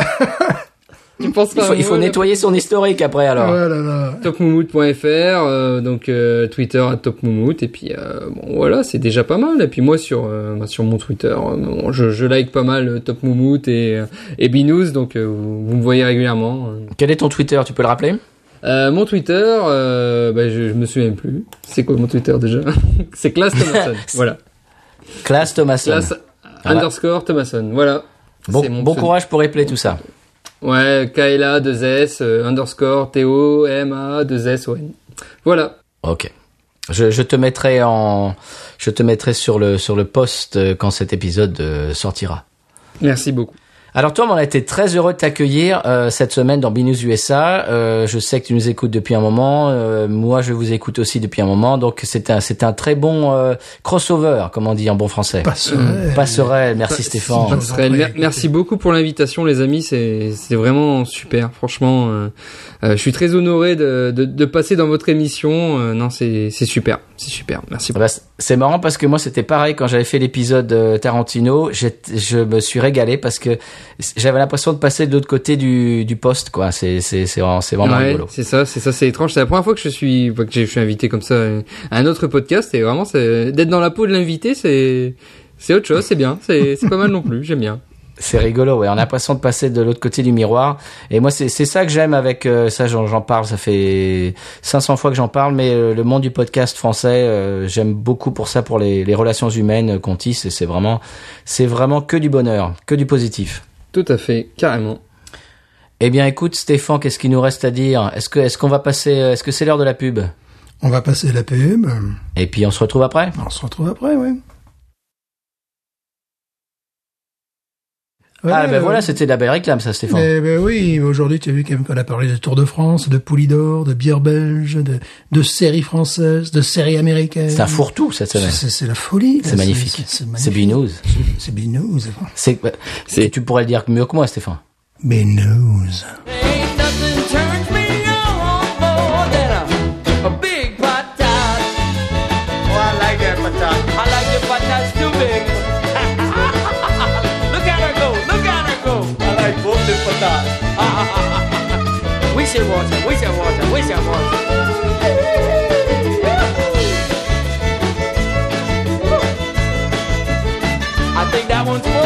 Tu penses Il faut, il faut nettoyer son historique après alors. Voilà, là. Topmoumout.fr, euh, donc euh, Twitter à Topmoumout et puis euh, bon voilà, c'est déjà pas mal. Et puis moi sur euh, bah, sur mon Twitter, euh, bon, je, je like pas mal Topmoumout et euh, et Binous, donc euh, vous, vous me voyez régulièrement. euh. Quel est ton Twitter Tu peux le rappeler? Euh, mon Twitter, euh, bah, je, je me souviens plus. C'est quoi mon Twitter déjà? C'est Class Thomason. voilà. Classe Thomason. Class Voilà. underscore Thomason. Voilà. Bon, bon courage pour épeler tout ça. Ouais, KLA 2 S euh, underscore T O M A 2 S O N. Voilà. Ok. Je, je te mettrai en, je te mettrai sur le sur le post euh, quand cet épisode euh, sortira. Merci beaucoup. Alors Tom, on a été très heureux de t'accueillir euh, cette semaine dans Binous USA. Euh, je sais que tu nous écoutes depuis un moment. Euh, moi, je vous écoute aussi depuis un moment. Donc c'est un c'est un très bon euh, crossover, comme on dit en bon français. Passerelle. Passerelle. Merci Stéphane. Passerelle, merci beaucoup pour l'invitation, les amis. C'est c'est vraiment super. Franchement, euh, euh, je suis très honoré de, de, de passer dans votre émission. Euh, non, c'est c'est super, c'est super. Merci. Ah bah, c'est marrant parce que moi c'était pareil quand j'avais fait l'épisode euh, Tarantino, je me suis régalé parce que j'avais l'impression de passer de l'autre côté du, du poste quoi. C'est c'est c'est vraiment, c'est vraiment Ouais, rigolo. c'est ça, c'est ça, c'est étrange. C'est la première fois que je suis, que je suis invité comme ça à un autre podcast. Et vraiment, c'est- d'être dans la peau de l'invité, c'est c'est autre chose. C'est bien. C'est c'est pas mal non plus. J'aime bien. C'est rigolo, ouais. On a l'impression de passer de l'autre côté du miroir. Et moi, c'est c'est ça que j'aime avec euh, ça. J'en j'en parle. Ça fait 500 fois que j'en parle, mais euh, le monde du podcast français, euh, j'aime beaucoup pour ça, pour les, les relations humaines qu'on tisse. Et c'est vraiment, c'est vraiment que du bonheur, que du positif. Tout à fait, carrément. Eh bien, écoute, Stéphane, qu'est-ce qu'il nous reste à dire? Est-ce que, est-ce qu'on va passer Est-ce que c'est l'heure de la pub? On va passer la pub. Et puis on se retrouve après. On se retrouve après, ouais. ah, ben voilà, c'était la belle réclame, ça, Stéphane. Eh ben oui, aujourd'hui tu as vu quand même qu'on a parlé de Tour de France, de Poulidor, de bière belge, de, de séries françaises, de séries américaines. C'est un fourre-tout cette semaine. C'est la folie. C'est magnifique. C'est binouze. C'est binouze. C'est, c'est, tu pourrais le dire mieux que moi, Stéphane. Binouze. Wicked. I think that one's